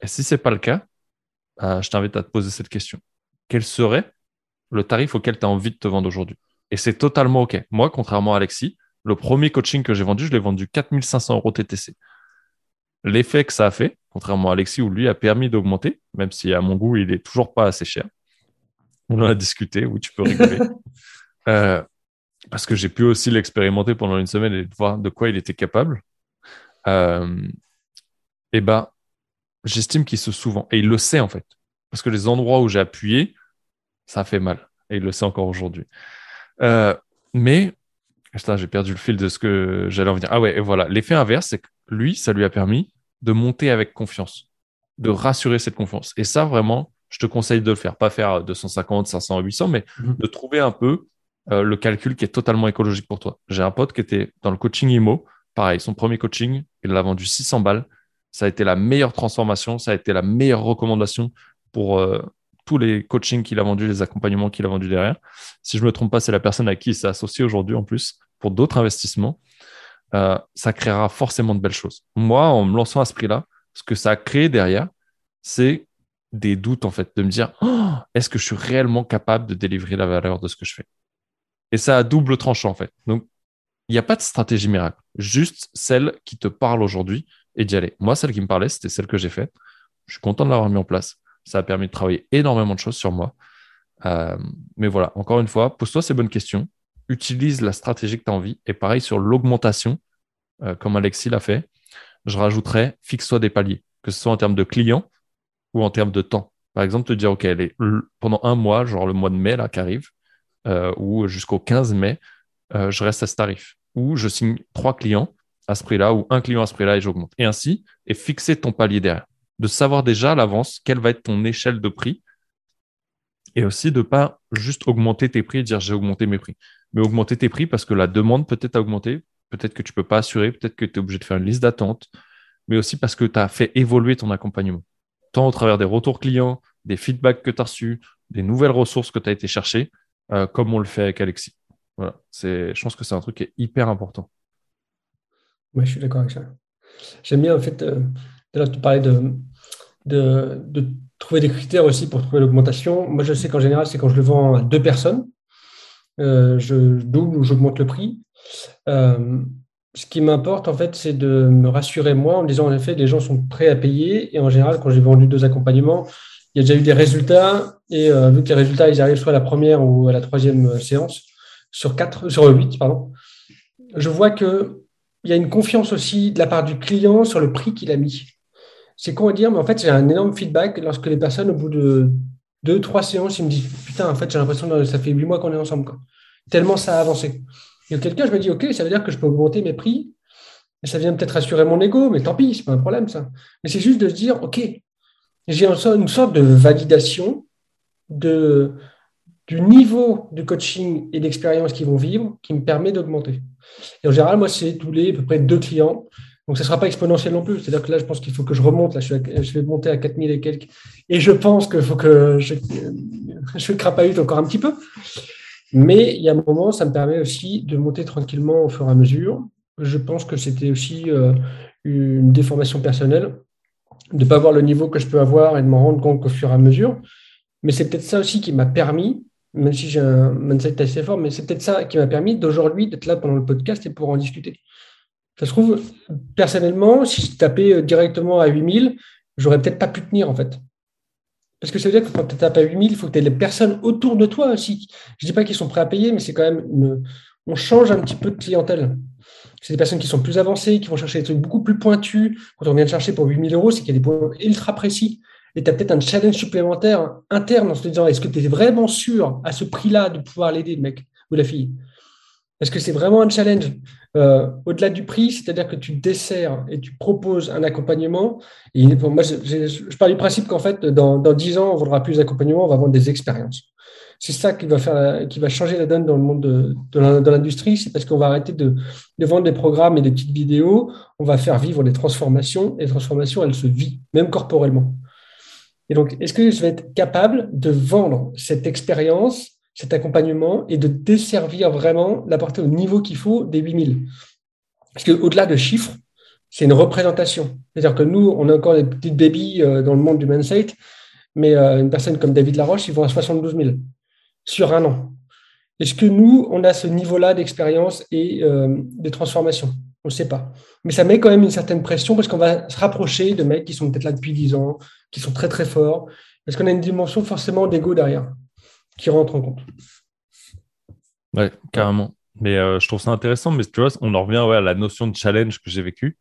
Et si ce n'est pas le cas, euh, je t'invite à te poser cette question. Quel serait le tarif auquel tu as envie de te vendre aujourd'hui? Et c'est totalement OK. Moi, contrairement à Alexis, le premier coaching que j'ai vendu, je l'ai vendu 4500 euros TTC. L'effet que ça a fait, contrairement à Alexis, où lui a permis d'augmenter, même si à mon goût, il n'est toujours pas assez cher. On en a discuté, oui, tu peux rigoler. Euh, parce que j'ai pu aussi l'expérimenter pendant une semaine et voir de quoi il était capable euh, eh ben, j'estime qu'il se souvent, et il le sait en fait, parce que les endroits où j'ai appuyé, ça fait mal, et il le sait encore aujourd'hui. Euh, mais, j'ai perdu le fil de ce que j'allais en venir. Ah ouais, et voilà, l'effet inverse, c'est que lui, ça lui a permis de monter avec confiance, de rassurer cette confiance. Et ça, vraiment, je te conseille de le faire. Pas faire 250, 500, 800, mais mhm. de trouver un peu euh, le calcul qui est totalement écologique pour toi. J'ai un pote qui était dans le coaching IMO, pareil, son premier coaching, il l'a vendu 600 balles. Ça a été la meilleure transformation, ça a été la meilleure recommandation pour euh, tous les coachings qu'il a vendus, les accompagnements qu'il a vendus derrière. Si je ne me trompe pas, c'est la personne à qui il s'est associé aujourd'hui en plus pour d'autres investissements. Euh, ça créera forcément de belles choses. Moi, en me lançant à ce prix-là, ce que ça a créé derrière, c'est des doutes en fait, de me dire oh, est-ce que je suis réellement capable de délivrer la valeur de ce que je fais? Et ça a double tranchant en fait. Donc, il n'y a pas de stratégie miracle, juste celle qui te parle aujourd'hui et d'y aller. Moi, celle qui me parlait, c'était celle que j'ai faite. Je suis content de l'avoir mis en place. Ça a permis de travailler énormément de choses sur moi. Euh, mais voilà, encore une fois, pose-toi ces bonnes questions. Utilise la stratégie que tu as envie. Et pareil sur l'augmentation, euh, comme Alexis l'a fait, je rajouterais fixe-toi des paliers, que ce soit en termes de clients ou en termes de temps. Par exemple, te dire, OK, pendant un mois, genre le mois de mai là, qui arrive, euh, ou jusqu'au 15 mai, je reste à ce tarif où je signe trois clients à ce prix-là ou un client à ce prix-là et j'augmente. Et ainsi, et fixer ton palier derrière. De savoir déjà à l'avance quelle va être ton échelle de prix et aussi de pas juste augmenter tes prix et dire j'ai augmenté mes prix, mais augmenter tes prix parce que la demande peut-être a augmenté, peut-être que tu peux pas assurer, peut-être que tu es obligé de faire une liste d'attente, mais aussi parce que tu as fait évoluer ton accompagnement. Tant au travers des retours clients, des feedbacks que tu as reçus, des nouvelles ressources que tu as été chercher, euh, comme on le fait avec Alexis. Voilà. Je pense que c'est un truc qui est hyper important. Oui, je suis d'accord avec ça. J'aime bien, en fait, euh, tu parlais de, de, trouver des critères aussi pour trouver l'augmentation. Moi, je sais qu'en général, c'est quand je le vends à deux personnes, euh, je double ou j'augmente le prix. Euh, ce qui m'importe, en fait, c'est de me rassurer moi en me disant, en effet, les gens sont prêts à payer. Et en général, quand j'ai vendu deux accompagnements, il y a déjà eu des résultats. Et euh, vu que les résultats, ils arrivent soit à la première ou à la troisième séance, sur quatre, sur huit, pardon, je vois qu'il y a une confiance aussi de la part du client sur le prix qu'il a mis. C'est con à dire, mais en fait, j'ai un énorme feedback lorsque les personnes, au bout de deux, trois séances, ils me disent Putain, en fait, j'ai l'impression que ça fait huit mois qu'on est ensemble. Quoi. Tellement ça a avancé. Et auquel cas, je me dis Ok, ça veut dire que je peux augmenter mes prix. Et ça vient peut-être rassurer mon ego, mais tant pis, c'est pas un problème, ça. Mais c'est juste de se dire Ok, j'ai une sorte de validation de, du niveau de coaching et d'expérience qu'ils vont vivre qui me permet d'augmenter. Et en général, moi, c'est tous les à peu près deux clients donc, ce ne sera pas exponentiel non plus. C'est-à-dire que là, je pense qu'il faut que je remonte. Là, je, vais monter à 4000 et quelques. Et je pense qu'il faut que je, je crapahute encore un petit peu. Mais il y a un moment, ça me permet aussi de monter tranquillement au fur et à mesure. Je pense que c'était aussi euh, une déformation personnelle de ne pas voir le niveau que je peux avoir et de m'en rendre compte qu'au fur et à mesure. Mais c'est peut-être ça aussi qui m'a permis, même si j'ai un mindset assez fort, mais c'est peut-être ça qui m'a permis d'aujourd'hui d'être là pendant le podcast et pour en discuter. Ça se trouve, personnellement, si je tapais euh, directement à 8000, j'aurais peut-être pas pu tenir en fait. Parce que ça veut dire que quand tu tapes à 8000, il faut que tu aies les personnes autour de toi aussi. Je ne dis pas qu'ils sont prêts à payer, mais c'est quand même on change un petit peu de clientèle. C'est des personnes qui sont plus avancées, qui vont chercher des trucs beaucoup plus pointus. Quand on vient de chercher pour 8000 euros, c'est qu'il y a des points ultra précis. Et tu as peut-être un challenge supplémentaire interne en se disant est-ce que tu es vraiment sûr à ce prix-là de pouvoir l'aider, le mec ou la fille? Est-ce que c'est vraiment un challenge euh, au-delà du prix, c'est-à-dire que tu desserres et tu proposes un accompagnement. Et moi, je, je, pars du principe qu'en fait, dans, dans 10 ans, on ne vendra plus d'accompagnement, on va vendre des expériences. C'est ça qui va, faire, qui va changer la donne dans le monde de, de l'industrie, c'est parce qu'on va arrêter de, de, vendre des programmes et des petites vidéos, on va faire vivre des transformations, et les transformations, elles se vivent, même corporellement. Et donc, est-ce que je vais être capable de vendre cette expérience cet accompagnement et de desservir vraiment, l'apporter au niveau qu'il faut des 8000. Parce qu'au-delà de chiffres, c'est une représentation. C'est-à-dire que nous, on a encore des petites babies euh, dans le monde du mindset, mais euh, une personne comme David Laroche, ils vont à 72 000 sur un an. Est-ce que nous, on a ce niveau-là d'expérience et euh, de transformation? On ne sait pas. Mais ça met quand même une certaine pression parce qu'on va se rapprocher de mecs qui sont peut-être là depuis 10 ans, qui sont très très forts, parce qu'on a une dimension forcément d'ego derrière qui rentre en compte. Ouais, carrément. Mais euh, je trouve ça intéressant, mais tu vois, on en revient à la notion de challenge que j'ai vécu.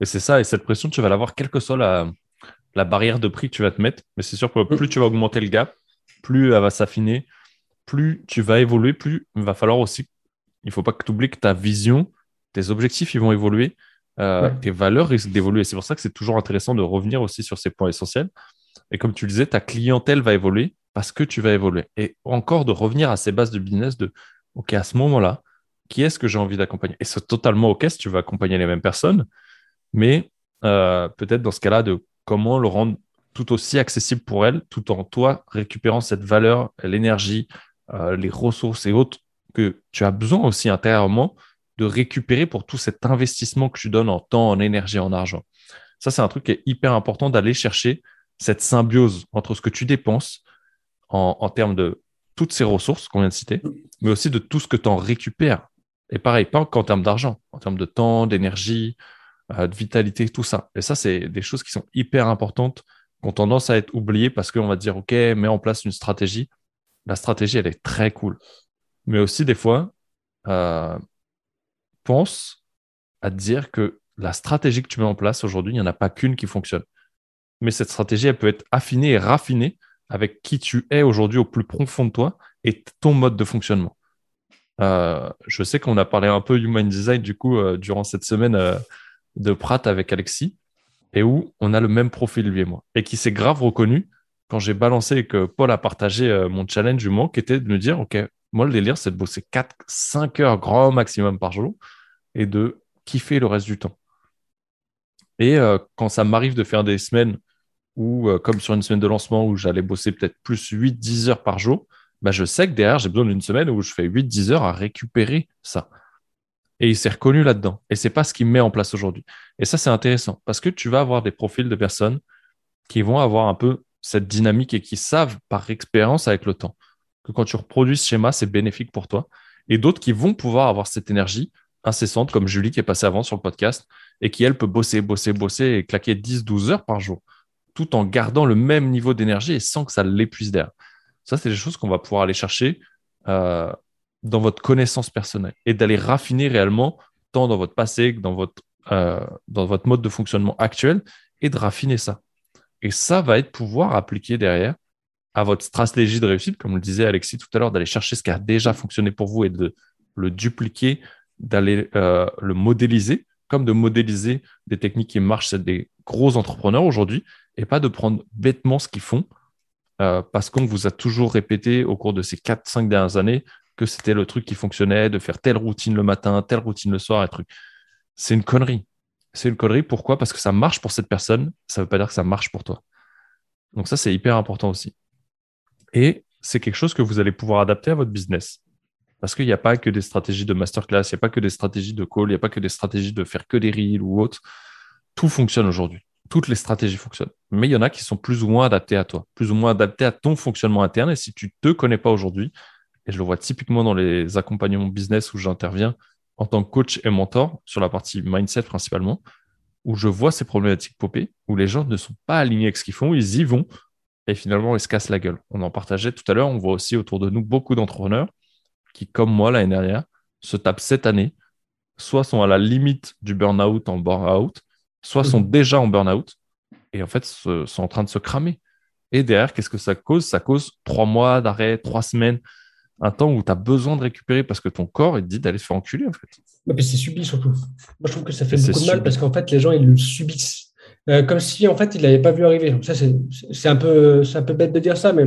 Et c'est ça, et cette pression, tu vas l'avoir quelle que soit la, la barrière de prix que tu vas te mettre. Mais c'est sûr que plus tu vas augmenter le gap, plus elle va s'affiner, plus tu vas évoluer, plus il va falloir aussi, il ne faut pas que tu oublies que ta vision, tes objectifs, ils vont évoluer, euh, tes valeurs risquent d'évoluer. C'est pour ça que c'est toujours intéressant de revenir aussi sur ces points essentiels. Et comme tu le disais, ta clientèle va évoluer parce que tu vas évoluer. Et encore de revenir à ces bases de business de, OK, à ce moment-là, qui est-ce que j'ai envie d'accompagner? Et c'est totalement OK si tu veux accompagner les mêmes personnes, mais euh, peut-être dans ce cas-là, de comment le rendre tout aussi accessible pour elles, tout en toi récupérant cette valeur, l'énergie, euh, les ressources et autres que tu as besoin aussi intérieurement de récupérer pour tout cet investissement que tu donnes en temps, en énergie, en argent. Ça, c'est un truc qui est hyper important d'aller chercher cette symbiose entre ce que tu dépenses, en, termes de toutes ces ressources qu'on vient de citer, mais aussi de tout ce que tu en récupères. Et pareil, pas qu'en termes d'argent, en termes de temps, d'énergie, euh, de vitalité, tout ça. Et ça, c'est des choses qui sont hyper importantes, qui ont tendance à être oubliées parce qu'on va dire, OK, mets en place une stratégie. La stratégie, elle est très cool. Mais aussi, des fois, euh, pense à dire que la stratégie que tu mets en place aujourd'hui, il n'y en a pas qu'une qui fonctionne. Mais cette stratégie, elle peut être affinée et raffinée avec qui tu es aujourd'hui au plus profond de toi et ton mode de fonctionnement. Euh, je sais qu'on a parlé un peu human design du coup euh, durant cette semaine euh, de Pratt avec Alexis et où on a le même profil lui et moi et qui s'est grave reconnu quand j'ai balancé et que Paul a partagé mon challenge du mois qui était de me dire ok moi le délire c'est de bosser 4 5 heures grand maximum par jour et de kiffer le reste du temps. Et quand ça m'arrive de faire des semaines où, euh, comme sur une semaine de lancement où j'allais bosser peut-être plus 8-10 heures par jour, bah, je sais que derrière, j'ai besoin d'une semaine où je fais 8-10 heures à récupérer ça. Et il s'est reconnu là-dedans. Et c'est pas ce qu'il met en place aujourd'hui. Et ça, c'est intéressant parce que tu vas avoir des profils de personnes qui vont avoir un peu cette dynamique et qui savent par expérience avec le temps que quand tu reproduis ce schéma, c'est bénéfique pour toi. Et d'autres qui vont pouvoir avoir cette énergie incessante, comme Julie qui est passée avant sur le podcast, et qui, elle, peut bosser, bosser, bosser et claquer 10-12 heures par jour, tout en gardant le même niveau d'énergie et sans que ça l'épuise d'air. Ça, c'est des choses qu'on va pouvoir aller chercher euh, dans votre connaissance personnelle et d'aller raffiner réellement, tant dans votre passé que dans votre, euh, dans votre mode de fonctionnement actuel, et de raffiner ça. Et ça va être pouvoir appliquer derrière à votre stratégie de réussite, comme le disait Alexis tout à l'heure, d'aller chercher ce qui a déjà fonctionné pour vous et de le dupliquer, d'aller euh, le modéliser, comme de modéliser des techniques qui marchent des gros entrepreneurs aujourd'hui, et pas de prendre bêtement ce qu'ils font, euh, parce qu'on vous a toujours répété au cours de ces 4-5 dernières années que c'était le truc qui fonctionnait, de faire telle routine le matin, telle routine le soir, et truc. C'est une connerie. C'est une connerie. Pourquoi? Parce que ça marche pour cette personne, ça ne veut pas dire que ça marche pour toi. Donc ça, c'est hyper important aussi. Et c'est quelque chose que vous allez pouvoir adapter à votre business. Parce qu'il n'y a pas que des stratégies de masterclass, il n'y a pas que des stratégies de call, il n'y a pas que des stratégies de faire que des reels ou autre. Tout fonctionne aujourd'hui. Toutes les stratégies fonctionnent. Mais il y en a qui sont plus ou moins adaptées à toi, plus ou moins adaptées à ton fonctionnement interne. Et si tu ne te connais pas aujourd'hui, et je le vois typiquement dans les accompagnements business où j'interviens en tant que coach et mentor sur la partie mindset principalement, où je vois ces problématiques popper, où les gens ne sont pas alignés avec ce qu'ils font, ils y vont, et finalement, ils se cassent la gueule. On en partageait tout à l'heure. On voit aussi autour de nous beaucoup d'entrepreneurs qui, comme moi l'année dernière, se tapent cette année, soit sont à la limite du burn-out en burn-out, soit sont mmh. déjà en burn-out et en fait sont en train de se cramer. Et derrière, qu'est-ce que ça cause? Ça cause trois mois d'arrêt, trois semaines, un temps où tu as besoin de récupérer parce que ton corps il te dit d'aller se faire enculer en fait. mais c'est subi surtout. Moi je trouve que ça fait beaucoup de mal parce qu'en fait les gens ils le subissent. Euh, comme si en fait il l'avait pas vu arriver. Ça c'est un peu un peu bête de dire ça, mais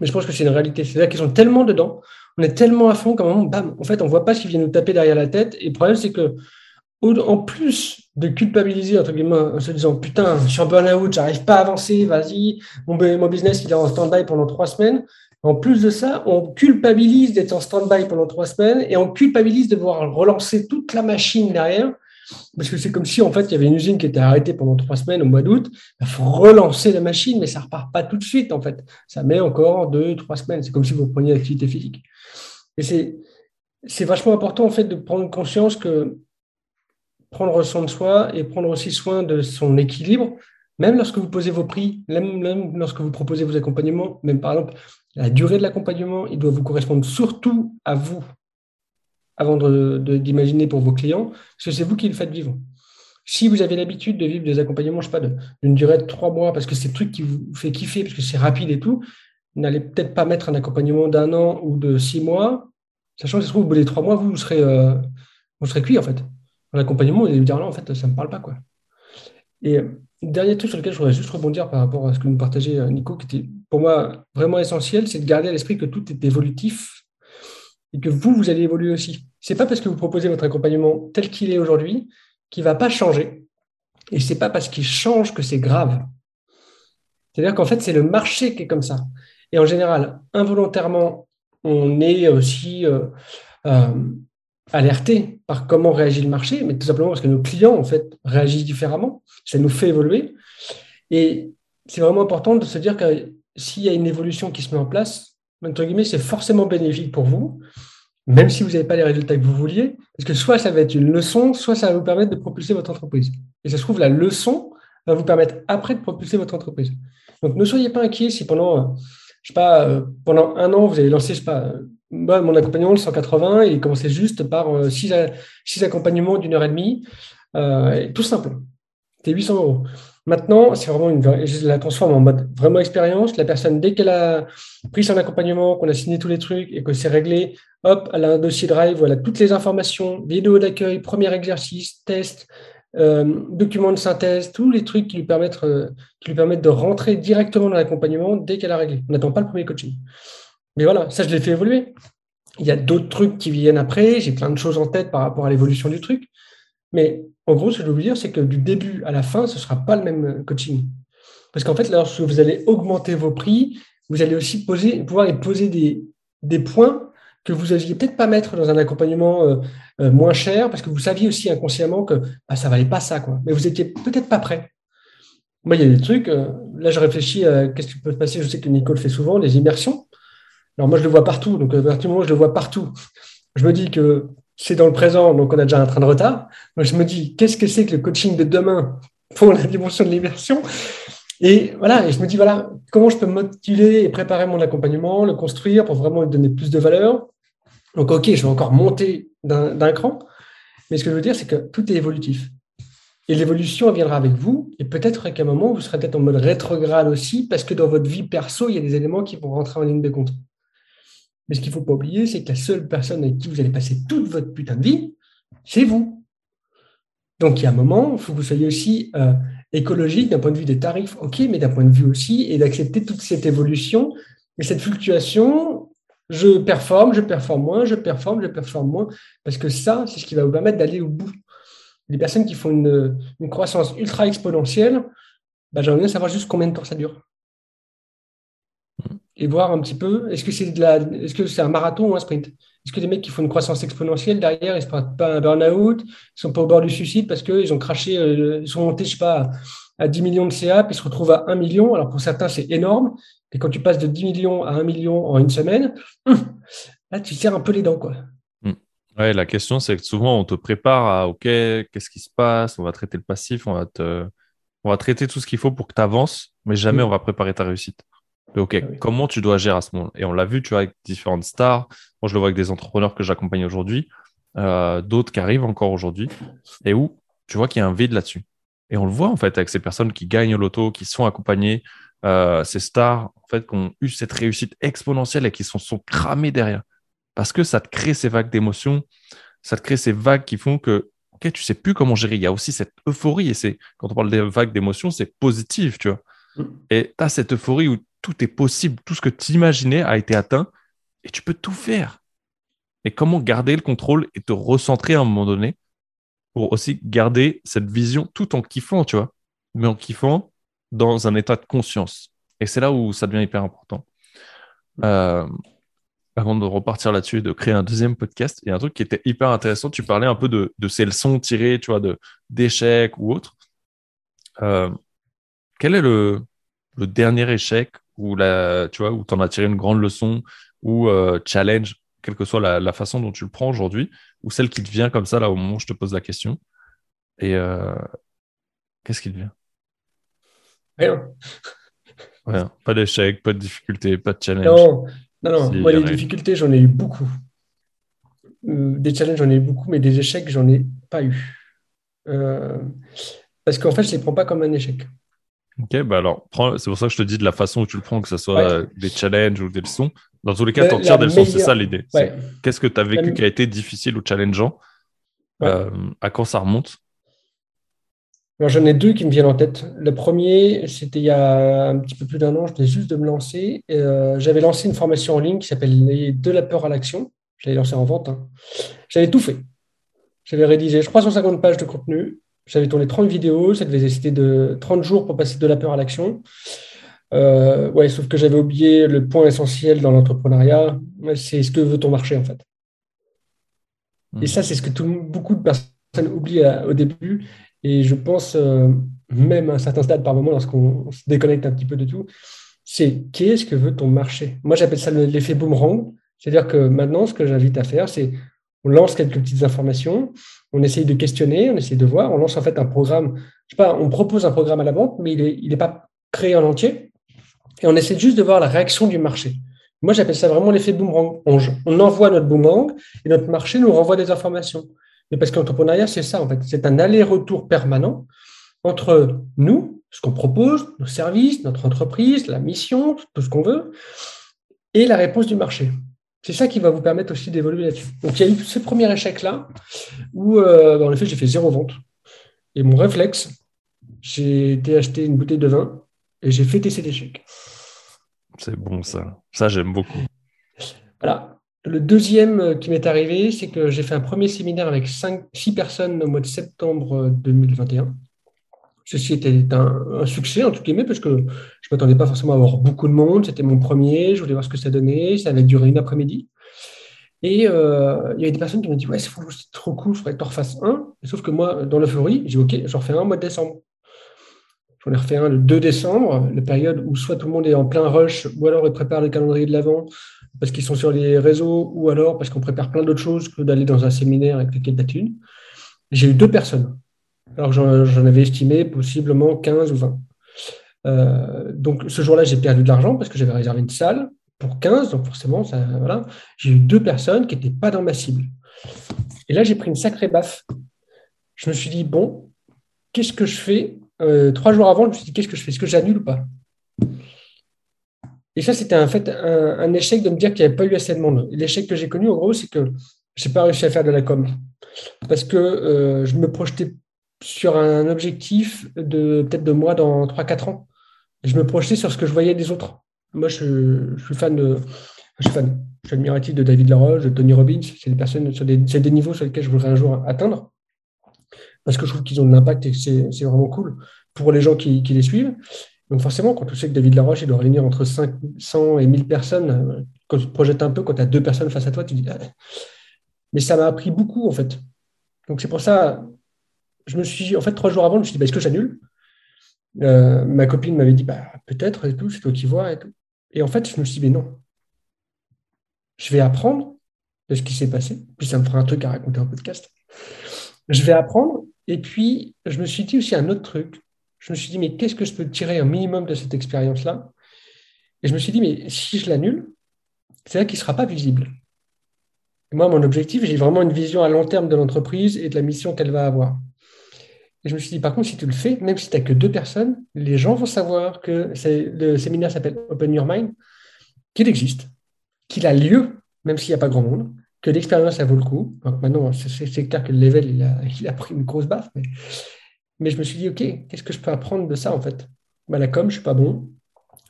mais je pense que c'est une réalité. C'est-à-dire qu'ils sont tellement dedans, on est tellement à fond qu'à un moment, bam, en fait on voit pas ce qui vient nous taper derrière la tête. Et le problème c'est que en plus de culpabiliser entre guillemets en se disant putain je suis en burn-out, j'arrive pas à avancer, vas-y, mon, business il est en stand-by pendant trois semaines. En plus de ça, on culpabilise d'être en stand-by pendant trois semaines et on culpabilise de devoir relancer toute la machine derrière parce que c'est comme si, en fait, il y avait une usine qui était arrêtée pendant trois semaines au mois d'août. Il faut relancer la machine, mais ça repart pas tout de suite, en fait. Ça met encore deux, trois semaines. C'est comme si vous preniez l'activité physique. Et c'est, c'est vachement important, en fait, de prendre conscience que prendre soin de soi et prendre aussi soin de son équilibre, même lorsque vous posez vos prix, même, lorsque vous proposez vos accompagnements, même par exemple, la durée de l'accompagnement, il doit vous correspondre surtout à vous, avant d'imaginer pour vos clients, parce que c'est vous qui le faites vivre. Si vous avez l'habitude de vivre des accompagnements, je sais pas, d'une durée de trois mois, parce que c'est le truc qui vous fait kiffer, parce que c'est rapide et tout, n'allez peut-être pas mettre un accompagnement d'un an ou de six mois, sachant que ça se trouve, au bout des trois mois, vous, serez, euh, vous serez cuit, en fait. L'accompagnement, va vous dire, non, en fait, ça ne me parle pas, quoi. Et dernier truc sur lequel je voudrais juste rebondir par rapport à ce que nous partagez, euh, Nico, qui était pour moi vraiment essentiel, c'est de garder à l'esprit que tout est évolutif et que vous, vous allez évoluer aussi. C'est pas parce que vous proposez votre accompagnement tel qu'il est aujourd'hui qu'il va pas changer. Et c'est pas parce qu'il change que c'est grave. C'est-à-dire qu'en fait, c'est le marché qui est comme ça. Et en général, involontairement, on est aussi euh, euh, alerté par comment réagit le marché, mais tout simplement parce que nos clients, en fait, réagissent différemment. Ça nous fait évoluer. Et c'est vraiment important de se dire que s'il y a une évolution qui se met en place, entre guillemets, c'est forcément bénéfique pour vous, même si vous n'avez pas les résultats que vous vouliez, parce que soit ça va être une leçon, soit ça va vous permettre de propulser votre entreprise. Et ça se trouve, la leçon va vous permettre après de propulser votre entreprise. Donc ne soyez pas inquiets si pendant, je sais pas, euh, pendant un an, vous avez lancé, je sais pas, euh, mon accompagnement, le 180, il commençait juste par euh, six, six accompagnements d'une heure et demie, tout simple. C'était 800 euros. Maintenant, c'est vraiment une, je la transforme en mode vraiment expérience. La personne, dès qu'elle a pris son accompagnement, qu'on a signé tous les trucs et que c'est réglé, hop, elle a un dossier Drive, voilà, toutes les informations, vidéo d'accueil, premier exercice, test, euh, document de synthèse, tous les trucs qui lui permettent, euh, qui lui permettent de rentrer directement dans l'accompagnement dès qu'elle a réglé. On n'attend pas le premier coaching. Mais voilà, ça, je l'ai fait évoluer. Il y a d'autres trucs qui viennent après. J'ai plein de choses en tête par rapport à l'évolution du truc. Mais en gros, ce que je veux vous dire, c'est que du début à la fin, ce ne sera pas le même coaching. Parce qu'en fait, lorsque vous allez augmenter vos prix, vous allez aussi pouvoir y poser des, des points que vous n'alliez peut-être pas mettre dans un accompagnement euh, euh, moins cher, parce que vous saviez aussi inconsciemment que bah, ça valait pas ça, quoi. Mais vous étiez peut-être pas prêt. Moi, il y a des trucs. Euh, là, je réfléchis à qu'est-ce qui peut se passer? Je sais que Nicole fait souvent les immersions. Alors moi, je le vois partout. Donc, à partir du moment où je le vois partout, je me dis que c'est dans le présent, donc on a déjà un train de retard. Je me dis, qu'est-ce que c'est que le coaching de demain pour la dimension de l'immersion? Et voilà, et je me dis, voilà, comment je peux motiver et préparer mon accompagnement, le construire pour vraiment lui donner plus de valeur? Donc, OK, je vais encore monter d'un cran. Mais ce que je veux dire, c'est que tout est évolutif. Et l'évolution viendra avec vous. Et peut-être qu'à un moment, vous serez peut-être en mode rétrograde aussi, parce que dans votre vie perso, il y a des éléments qui vont rentrer en ligne de compte. Mais ce qu'il ne faut pas oublier, c'est que la seule personne avec qui vous allez passer toute votre putain de vie, c'est vous. Donc, il y a un moment, il faut que vous soyez aussi euh, écologique d'un point de vue des tarifs, ok, mais d'un point de vue aussi, et d'accepter toute cette évolution et cette fluctuation. Je performe, je performe moins, je performe, je performe moins, parce que ça, c'est ce qui va vous permettre d'aller au bout. Les personnes qui font une, croissance ultra exponentielle, bah, j'aimerais bien savoir juste combien de temps ça dure et voir un petit peu, est-ce que c'est de la, est-ce que c'est un marathon ou un sprint? Est-ce que les mecs qui font une croissance exponentielle derrière, ils ne se prennent pas un burn-out, ils ne sont pas au bord du suicide parce qu'ils ont craché, euh, ils sont montés, je sais pas, à 10 millions de CA, puis ils se retrouvent à 1 million. Alors pour certains, c'est énorme. Et quand tu passes de 10 millions à 1 million en une semaine, là, tu serres un peu les dents, quoi. Hmm. Ouais, la question, c'est que souvent, on te prépare à OK, qu'est-ce qui se passe? On va traiter le passif, on va, te... on va traiter tout ce qu'il faut pour que tu avances, mais jamais on va préparer ta réussite. Ok, ah comment tu dois gérer à ce moment Et on l'a vu, tu vois, avec différentes stars. Moi, je le vois avec des entrepreneurs que j'accompagne aujourd'hui, euh, d'autres qui arrivent encore aujourd'hui, et où tu vois qu'il y a un vide là-dessus. Et on le voit en fait avec ces personnes qui gagnent l'auto, qui sont accompagnées, euh, ces stars en fait qui ont eu cette réussite exponentielle et qui sont, sont cramées derrière. Parce que ça te crée ces vagues d'émotions, ça te crée ces vagues qui font que ok, tu sais plus comment gérer. Il y a aussi cette euphorie et c'est quand on parle des vagues d'émotions, c'est positif, tu vois. Mm. Et tu as cette euphorie où tout est possible, tout ce que tu imaginais a été atteint et tu peux tout faire. Et comment garder le contrôle et te recentrer à un moment donné pour aussi garder cette vision tout en kiffant, tu vois, mais en kiffant dans un état de conscience. Et c'est là où ça devient hyper important. Euh, avant de repartir là-dessus et de créer un deuxième podcast, il y a un truc qui était hyper intéressant. Tu parlais un peu de, ces leçons tirées, tu vois, d'échecs ou autres. Euh, quel est le, le dernier échec ou la, tu vois, où tu en as tiré une grande leçon ou euh, challenge, quelle que soit la, façon dont tu le prends aujourd'hui, ou celle qui te vient comme ça là au moment où je te pose la question. Et euh, qu'est-ce qui te vient? Rien. Pas d'échec, pas de difficulté, pas de challenge. Non, non, non. Moi, les difficultés, j'en ai eu beaucoup. Euh, des challenges, j'en ai eu beaucoup, mais des échecs, j'en ai pas eu. parce qu'en fait, je ne les prends pas comme un échec. Ok, bah alors, c'est pour ça que je te dis de la façon où tu le prends, que ce soit des challenges ou des leçons. Dans tous les cas, tu en tires des leçons, c'est ça l'idée. Qu'est-ce que tu as vécu qui a été difficile ou challengeant euh, À quand ça remonte? J'en ai deux qui me viennent en tête. Le premier, c'était il y a un petit peu plus d'un an, je venais juste de me lancer. Euh, j'avais lancé une formation en ligne qui s'appelle De la peur à l'action. J'avais lancé en vente. Hein. J'avais tout fait. J'avais rédigé 350 pages de contenu. J'avais tourné 30 vidéos, ça devait c'était de 30 jours pour passer de la peur à l'action. Euh, ouais, sauf que j'avais oublié le point essentiel dans l'entrepreneuriat, c'est ce que veut ton marché en fait. Et ça, c'est ce que beaucoup de personnes oublient au début. Et je pense, euh, même à un certain stade par moment, lorsqu'on se déconnecte un petit peu de tout, c'est qu'est-ce que veut ton marché? Moi, j'appelle ça l'effet boomerang. C'est-à-dire que maintenant, ce que j'invite à faire, c'est on lance quelques petites informations, on essaye de questionner, on essaye de voir, on lance en fait un programme, je sais pas, on propose un programme à la vente, mais il n'est pas créé en entier, et on essaie juste de voir la réaction du marché. Moi, j'appelle ça vraiment l'effet boomerang. On, envoie notre boomerang et notre marché nous renvoie des informations. Mais parce qu'entrepreneuriat, c'est ça, en fait. C'est un aller-retour permanent entre nous, ce qu'on propose, nos services, notre entreprise, la mission, tout ce qu'on veut, et la réponse du marché. C'est ça qui va vous permettre aussi d'évoluer là-dessus. Donc, il y a eu ce premier échec-là où, euh, en effet, j'ai fait zéro vente. Et mon réflexe, j'ai été acheter une bouteille de vin et j'ai fêté cet échec. C'est bon, ça. Ça, j'aime beaucoup. Voilà. Le deuxième qui m'est arrivé, c'est que j'ai fait un premier séminaire avec cinq, six personnes au mois de septembre 2021. Ceci était un, succès, en tout cas, parce que je ne m'attendais pas forcément à avoir beaucoup de monde. C'était mon premier, je voulais voir ce que ça donnait. Ça avait duré une après-midi. Et euh, il y avait des personnes qui m'ont dit Ouais, c'est trop cool, je voudrais que tu en refasses un. Sauf que moi, dans l'euphorie, j'ai dit Ok, j'en refais un au mois de décembre. J'en ai refait un le 2 décembre, la période où soit tout le monde est en plein rush, ou alors ils préparent le calendrier de l'avant parce qu'ils sont sur les réseaux, ou alors parce qu'on prépare plein d'autres choses que d'aller dans un séminaire avec des quêtes d'athune. J'ai eu deux personnes. Alors j'en avais estimé possiblement 15 ou 20. Euh, donc ce jour-là, j'ai perdu de l'argent parce que j'avais réservé une salle pour 15, donc forcément, voilà. J'ai eu deux personnes qui n'étaient pas dans ma cible. Et là, j'ai pris une sacrée baffe. Je me suis dit, bon, qu'est-ce que je fais? Euh, Trois jours avant, je me suis dit, qu'est-ce que je fais? Est-ce que j'annule ou pas? Et ça, c'était en fait un, échec de me dire qu'il n'y avait pas eu assez de monde. L'échec que j'ai connu, en gros, c'est que je n'ai pas réussi à faire de la com. Parce que euh, je me projetais sur un objectif de peut-être de moi dans 3-4 ans. je me projetais sur ce que je voyais des autres. Moi, je, suis fan de. Je suis fan. Je suis admiratif de David Laroche, de Tony Robbins. C'est des personnes sur des, des, niveaux sur lesquels je voudrais un jour atteindre. Parce que je trouve qu'ils ont de l'impact et c'est vraiment cool pour les gens qui, les suivent. Donc forcément, quand tu sais que David Laroche, il doit réunir entre 500 et 1000 personnes, quand tu te projettes un peu, quand tu as deux personnes face à toi, tu dis... Ah. Mais ça m'a appris beaucoup, en fait. Donc c'est pour ça, je me suis... En fait, trois jours avant, je me suis dit, bah, est-ce que j'annule? Euh, Ma copine m'avait dit, bah, peut-être, et tout, c'est toi qui vois, et tout. Et en fait, je me suis dit, mais non. Je vais apprendre de ce qui s'est passé. Puis ça me fera un truc à raconter en podcast. Je vais apprendre. Et puis, je me suis dit aussi un autre truc. Je me suis dit, mais qu'est-ce que je peux tirer un minimum de cette expérience-là? Et je me suis dit, mais si je l'annule, c'est là qu'il ne sera pas visible. moi, mon objectif, j'ai vraiment une vision à long terme de l'entreprise et de la mission qu'elle va avoir. Et je me suis dit, par contre, si tu le fais, même si tu n'as que deux personnes, les gens vont savoir que le séminaire s'appelle Open Your Mind, qu'il existe, qu'il a lieu, même s'il n'y a pas grand monde, que l'expérience, ça vaut le coup. Donc maintenant, c'est clair que le level, il a, pris une grosse baffe. Mais, je me suis dit, OK, qu'est-ce que je peux apprendre de ça, en fait? Bah, La com, je ne suis pas bon.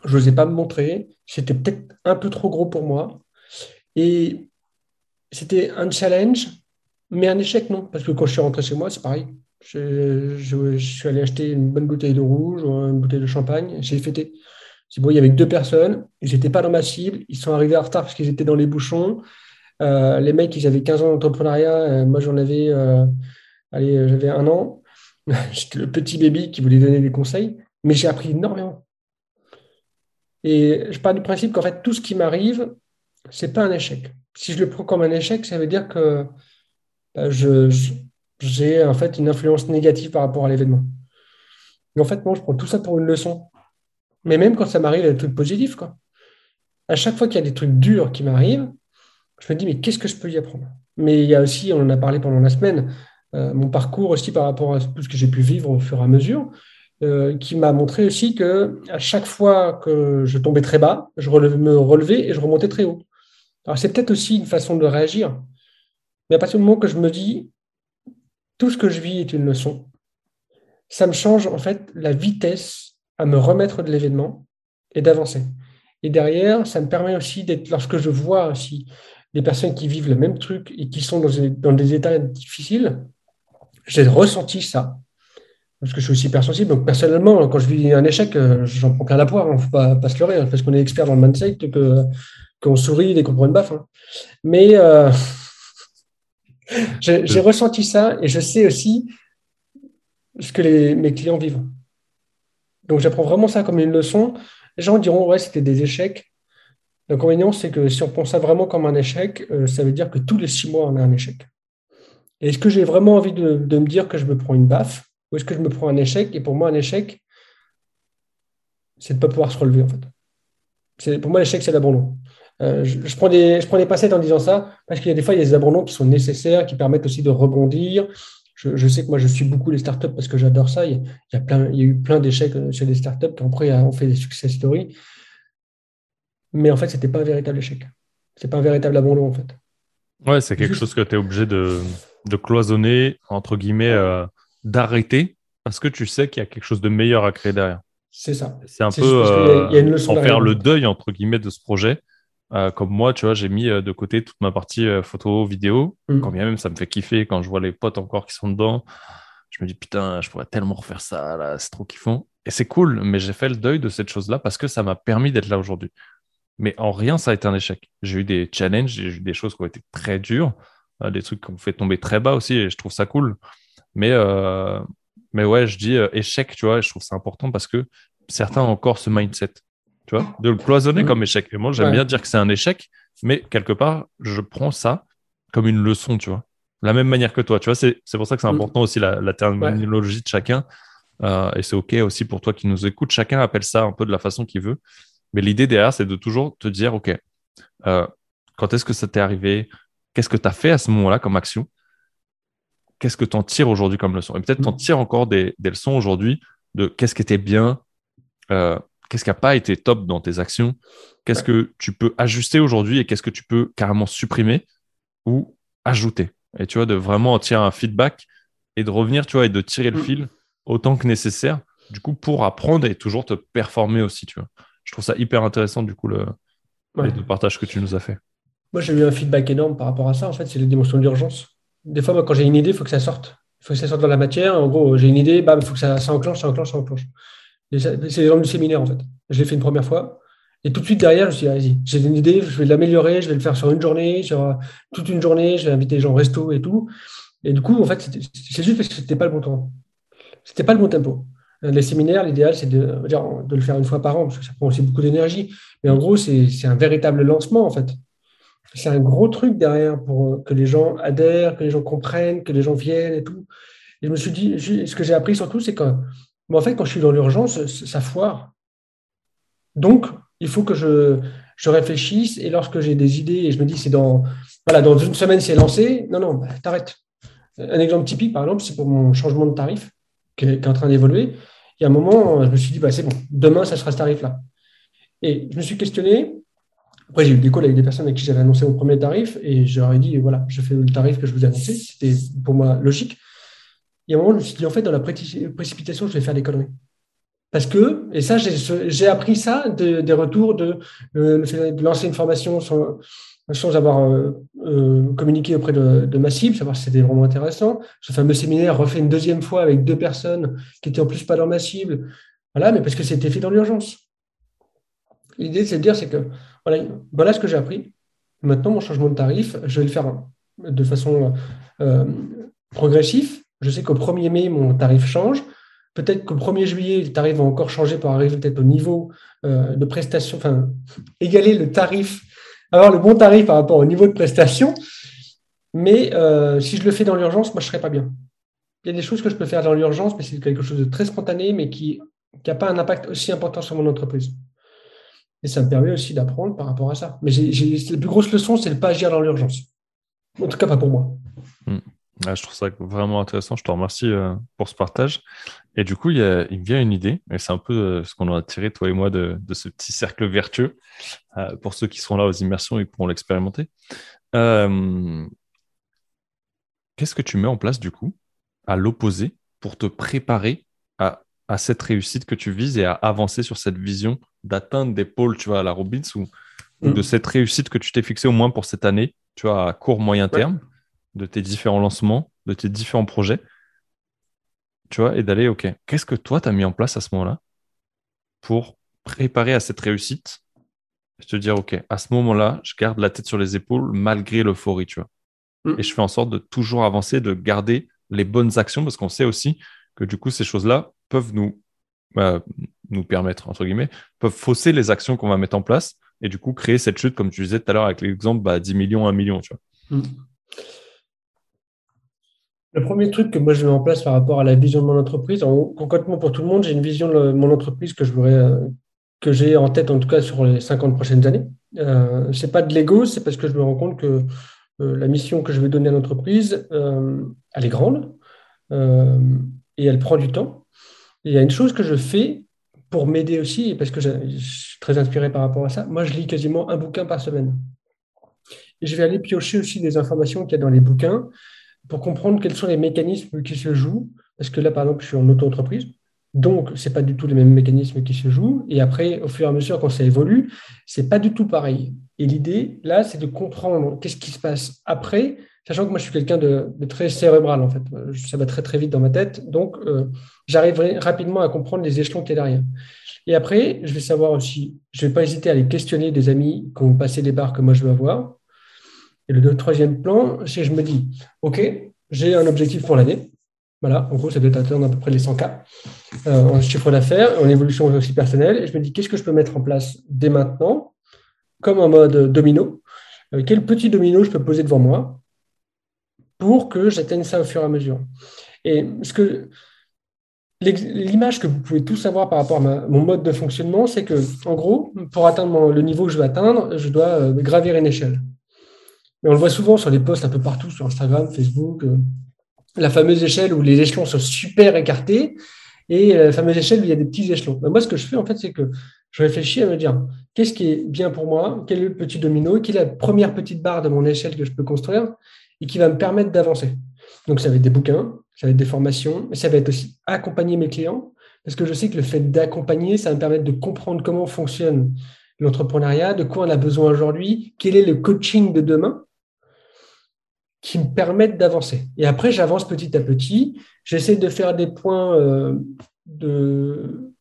Je n'osais pas me montrer. C'était peut-être un peu trop gros pour moi. Et c'était un challenge, mais un échec, non. Parce que quand je suis rentré chez moi, c'est pareil. Je, suis allé acheter une bonne bouteille de rouge ou une bouteille de champagne. J'ai fêté. C'est bon, il y avait deux personnes. Ils n'étaient pas dans ma cible. Ils sont arrivés en retard parce qu'ils étaient dans les bouchons. Euh, les mecs, ils avaient 15 ans d'entrepreneuriat. Euh, moi, j'en avais, euh, allez, j'avais un an. J'étais le petit baby qui voulait donner des conseils. Mais j'ai appris énormément. Et je pars du principe qu'en fait, tout ce qui m'arrive, c'est pas un échec. Si je le prends comme un échec, ça veut dire que bah, je j'ai en fait une influence négative par rapport à l'événement. Mais en fait, moi, je prends tout ça pour une leçon. Mais même quand ça m'arrive, il y a des trucs positifs. Quoi. À chaque fois qu'il y a des trucs durs qui m'arrivent, je me dis, mais qu'est-ce que je peux y apprendre? Mais il y a aussi, on en a parlé pendant la semaine, euh, mon parcours aussi par rapport à tout ce que j'ai pu vivre au fur et à mesure, euh, qui m'a montré aussi que à chaque fois que je tombais très bas, je me relevais et je remontais très haut. Alors c'est peut-être aussi une façon de réagir. Mais à partir du moment que je me dis, tout ce que je vis est une leçon. Ça me change en fait la vitesse à me remettre de l'événement et d'avancer. Et derrière, ça me permet aussi d'être, lorsque je vois aussi des personnes qui vivent le même truc et qui sont dans des, états difficiles, j'ai ressenti ça. Parce que je suis aussi hypersensible. Donc, personnellement, quand je vis un échec, euh, j'en prends plein la poire. Il hein. ne faut pas, pas, se leurrer, hein, parce qu'on est expert dans le mindset, qu'on sourit et qu'on prend une baffe. Hein. Mais euh, j'ai ressenti ça et je sais aussi ce que les, mes clients vivent. Donc j'apprends vraiment ça comme une leçon. Les gens diront, ouais, c'était des échecs. L'inconvénient, c'est que si on pense ça vraiment comme un échec, euh, ça veut dire que tous les six mois, on a un échec. Est-ce que j'ai vraiment envie de, me dire que je me prends une baffe ou est-ce que je me prends un échec? Et pour moi, un échec, c'est de ne pas pouvoir se relever, en fait. Pour moi, l'échec, c'est l'abandon. Euh, je, prends des, je prends des passettes en disant ça parce qu'il y a des fois, il y a des abandons qui sont nécessaires, qui permettent aussi de rebondir. Je, sais que moi, je suis beaucoup les startups parce que j'adore ça. Il y, a, plein, il y a eu plein d'échecs euh, chez les startups qui après ont fait des success stories. Mais en fait, ce n'était pas un véritable échec. Ce n'est pas un véritable abandon, en fait. Ouais, c'est quelque chose que tu es obligé de, de, cloisonner, entre guillemets, euh, d'arrêter parce que tu sais qu'il y a quelque chose de meilleur à créer derrière. C'est ça. C'est un peu en faire le deuil, entre guillemets, de ce projet Euh, comme moi, tu vois, j'ai mis euh, de côté toute ma partie euh, photo, vidéo. Mm. Quand bien même, ça me fait kiffer quand je vois les potes encore qui sont dedans. Je me dis, putain, je pourrais tellement refaire ça, là, c'est trop kiffant. Et c'est cool, mais j'ai fait le deuil de cette chose-là parce que ça m'a permis d'être là aujourd'hui. Mais en rien, ça a été un échec. J'ai eu des challenges, j'ai eu des choses qui ont été très dures, des trucs qui ont fait tomber très bas aussi, et je trouve ça cool. Mais, mais ouais, je dis échec, tu vois, et je trouve ça important parce que certains ont encore ce mindset tu vois, de le cloisonner comme échec. Et moi, j'aime bien dire que c'est un échec, mais quelque part, je prends ça comme une leçon, tu vois. La même manière que toi, tu vois, c'est pour ça que c'est mm. important aussi la, terminologie de chacun. Euh, et c'est OK aussi pour toi qui nous écoute. Chacun appelle ça un peu de la façon qu'il veut. Mais l'idée derrière, c'est de toujours te dire, OK, euh, quand est-ce que ça t'est arrivé? Qu'est-ce que tu as fait à ce moment-là comme action? Qu'est-ce que tu en tires aujourd'hui comme leçon? Et peut-être tu en mm. tires encore des, leçons aujourd'hui de qu'est-ce qui était bien, euh, qu'est-ce qui n'a pas été top dans tes actions, qu'est-ce que tu peux ajuster aujourd'hui et qu'est-ce que tu peux carrément supprimer ou ajouter. Et tu vois, de vraiment en tirer un feedback et de revenir, tu vois, et de tirer le mm. fil autant que nécessaire, du coup, pour apprendre et toujours te performer aussi, tu vois. Je trouve ça hyper intéressant, du coup, le, partage que tu nous as fait. Moi, j'ai eu un feedback énorme par rapport à ça, en fait, c'est les démonstrations d'urgence. Des fois, moi, quand j'ai une idée, il faut que ça sorte. Il faut que ça sorte dans la matière. En gros, j'ai une idée, il faut que ça, ça enclenche, ça enclenche, ça enclenche. C'est l'exemple du séminaire, en fait. Je l'ai fait une première fois. Et tout de suite derrière, je me suis dit, vas-y, j'ai une idée, je vais l'améliorer, je vais le faire sur une journée, sur toute une journée, je vais inviter les gens au resto et tout. Et du coup, en fait, c'est juste parce que c'était pas le bon temps. C'était pas le bon tempo. Les séminaires, l'idéal, c'est de, de le faire une fois par an, parce que ça prend aussi beaucoup d'énergie. Mais en gros, c'est un véritable lancement, en fait. C'est un gros truc derrière pour que les gens adhèrent, que les gens comprennent, que les gens viennent et tout. Et je me suis dit, ce que j'ai appris surtout, c'est que mais en fait, quand je suis dans l'urgence, ça foire. Donc, il faut que je, réfléchisse et lorsque j'ai des idées et je me dis, c'est dans, voilà, dans une semaine, c'est lancé, non, non, bah, t'arrêtes. Un exemple typique, par exemple, c'est pour mon changement de tarif qui est, en train d'évoluer. Il y a un moment, je me suis dit, bah, c'est bon, demain, ça sera ce tarif-là. Et je me suis questionné. Après, j'ai eu des calls avec des personnes avec qui j'avais annoncé mon premier tarif et je leur ai dit, voilà, je fais le tarif que je vous ai annoncé. C'était pour moi logique il y a un moment, je me suis dit, en fait, dans la précipitation, je vais faire des conneries. Parce que, et ça, j'ai appris ça des retours de, de, lancer une formation sans, avoir euh, euh, communiqué auprès de, ma cible, savoir si c'était vraiment intéressant. Ce fameux séminaire refait une deuxième fois avec deux personnes qui étaient en plus pas dans ma cible. Voilà, mais parce que c'était fait dans l'urgence. L'idée, c'est de dire, c'est que voilà, voilà ce que j'ai appris. Maintenant, mon changement de tarif, je vais le faire de façon euh, progressive je sais qu'au 1er mai, mon tarif change. Peut-être qu'au 1er juillet, le tarif va encore changer pour arriver peut-être au niveau euh, de prestation, enfin, égaler le tarif, avoir le bon tarif par rapport au niveau de prestation. Mais euh, si je le fais dans l'urgence, moi, je ne serai pas bien. Il y a des choses que je peux faire dans l'urgence, mais c'est quelque chose de très spontané, mais qui n'a pas un impact aussi important sur mon entreprise. Et ça me permet aussi d'apprendre par rapport à ça. Mais la plus grosse leçon, c'est de ne pas agir dans l'urgence. En tout cas, pas pour moi. Hmm je trouve ça vraiment intéressant. Je te remercie euh, pour ce partage. Et du coup, il, me vient une idée, et c'est un peu euh, ce qu'on a tiré, toi et moi, de, ce petit cercle vertueux. Euh, pour ceux qui seront là aux immersions, ils pourront l'expérimenter. Qu'est-ce que tu mets en place, du coup, à l'opposé, pour te préparer à, cette réussite que tu vises et à avancer sur cette vision d'atteindre des pôles, tu vois, à la Robbins, ou, de mm. cette réussite que tu t'es fixée au moins pour cette année, tu vois, à court, moyen terme? De tes différents lancements, de tes différents projets, tu vois, et d'aller, OK, qu'est-ce que toi, tu as mis en place à ce moment-là pour préparer à cette réussite et te dire, OK, à ce moment-là, je garde la tête sur les épaules malgré l'euphorie, tu vois. Mm. Et je fais en sorte de toujours avancer, de garder les bonnes actions parce qu'on sait aussi que du coup, ces choses-là peuvent nous, bah, nous permettre, entre guillemets, peuvent fausser les actions qu'on va mettre en place et du coup créer cette chute, comme tu disais tout à l'heure avec l'exemple, bah, 10 millions, 1 million, tu vois. Mm. Le premier truc que moi je mets en place par rapport à la vision de mon entreprise, concrètement pour tout le monde, j'ai une vision de mon entreprise que je voudrais, euh, que j'ai en tête en tout cas sur les 50 prochaines années. Euh, c'est pas de l'ego, c'est parce que je me rends compte que euh, la mission que je vais donner à l'entreprise, euh, elle est grande et elle prend du temps. il y a une chose que je fais pour m'aider aussi, parce que je suis très inspiré par rapport à ça. Moi, je lis quasiment un bouquin par semaine. Je vais aller piocher aussi des informations qu'il y a dans les bouquins pour comprendre quels sont les mécanismes qui se jouent. Parce que là, par exemple, je suis en auto-entreprise. Donc, ce n'est pas du tout les mêmes mécanismes qui se jouent. Et après, au fur et à mesure, quand ça évolue, ce n'est pas du tout pareil. Et l'idée, là, c'est de comprendre qu'est-ce qui se passe après, sachant que moi, je suis quelqu'un de, très cérébral, en fait. Ça va très, très vite dans ma tête. Donc, euh, j'arriverai rapidement à comprendre les échelons qui est derrière. Et après, je vais savoir aussi, je ne vais pas hésiter à aller questionner des amis qui ont passé les barres que moi, je veux avoir. Et le troisième plan, c'est je me dis, OK, j'ai un objectif pour l'année. Voilà, en gros, ça doit atteindre à peu près les 100K euh, en chiffre d'affaires, en évolution aussi personnelle. Et je me dis, qu'est-ce que je peux mettre en place dès maintenant, comme en mode domino? Euh, Quel petit domino je peux poser devant moi pour que j'atteigne ça au fur et à mesure? Et que l'image que vous pouvez tous avoir par rapport à mon mode de fonctionnement, c'est que, en gros, pour atteindre le niveau que je veux atteindre, je dois euh, gravir une échelle. Mais on le voit souvent sur les posts un peu partout, sur Instagram, Facebook, la fameuse échelle où les échelons sont super écartés et la fameuse échelle où il y a des petits échelons. Moi, ce que je fais, en fait, c'est que je réfléchis à me dire qu'est-ce qui est bien pour moi, quel est le petit domino, quelle est la première petite barre de mon échelle que je peux construire et qui va me permettre d'avancer? Donc, ça va être des bouquins, ça va être des formations, mais ça va être aussi accompagner mes clients, parce que je sais que le fait d'accompagner, ça va me permettre de comprendre comment fonctionne l'entrepreneuriat, de quoi on a besoin aujourd'hui, quel est le coaching de demain, qui me permettent d'avancer. Et après, j'avance petit à petit. J'essaie de faire des points euh, de.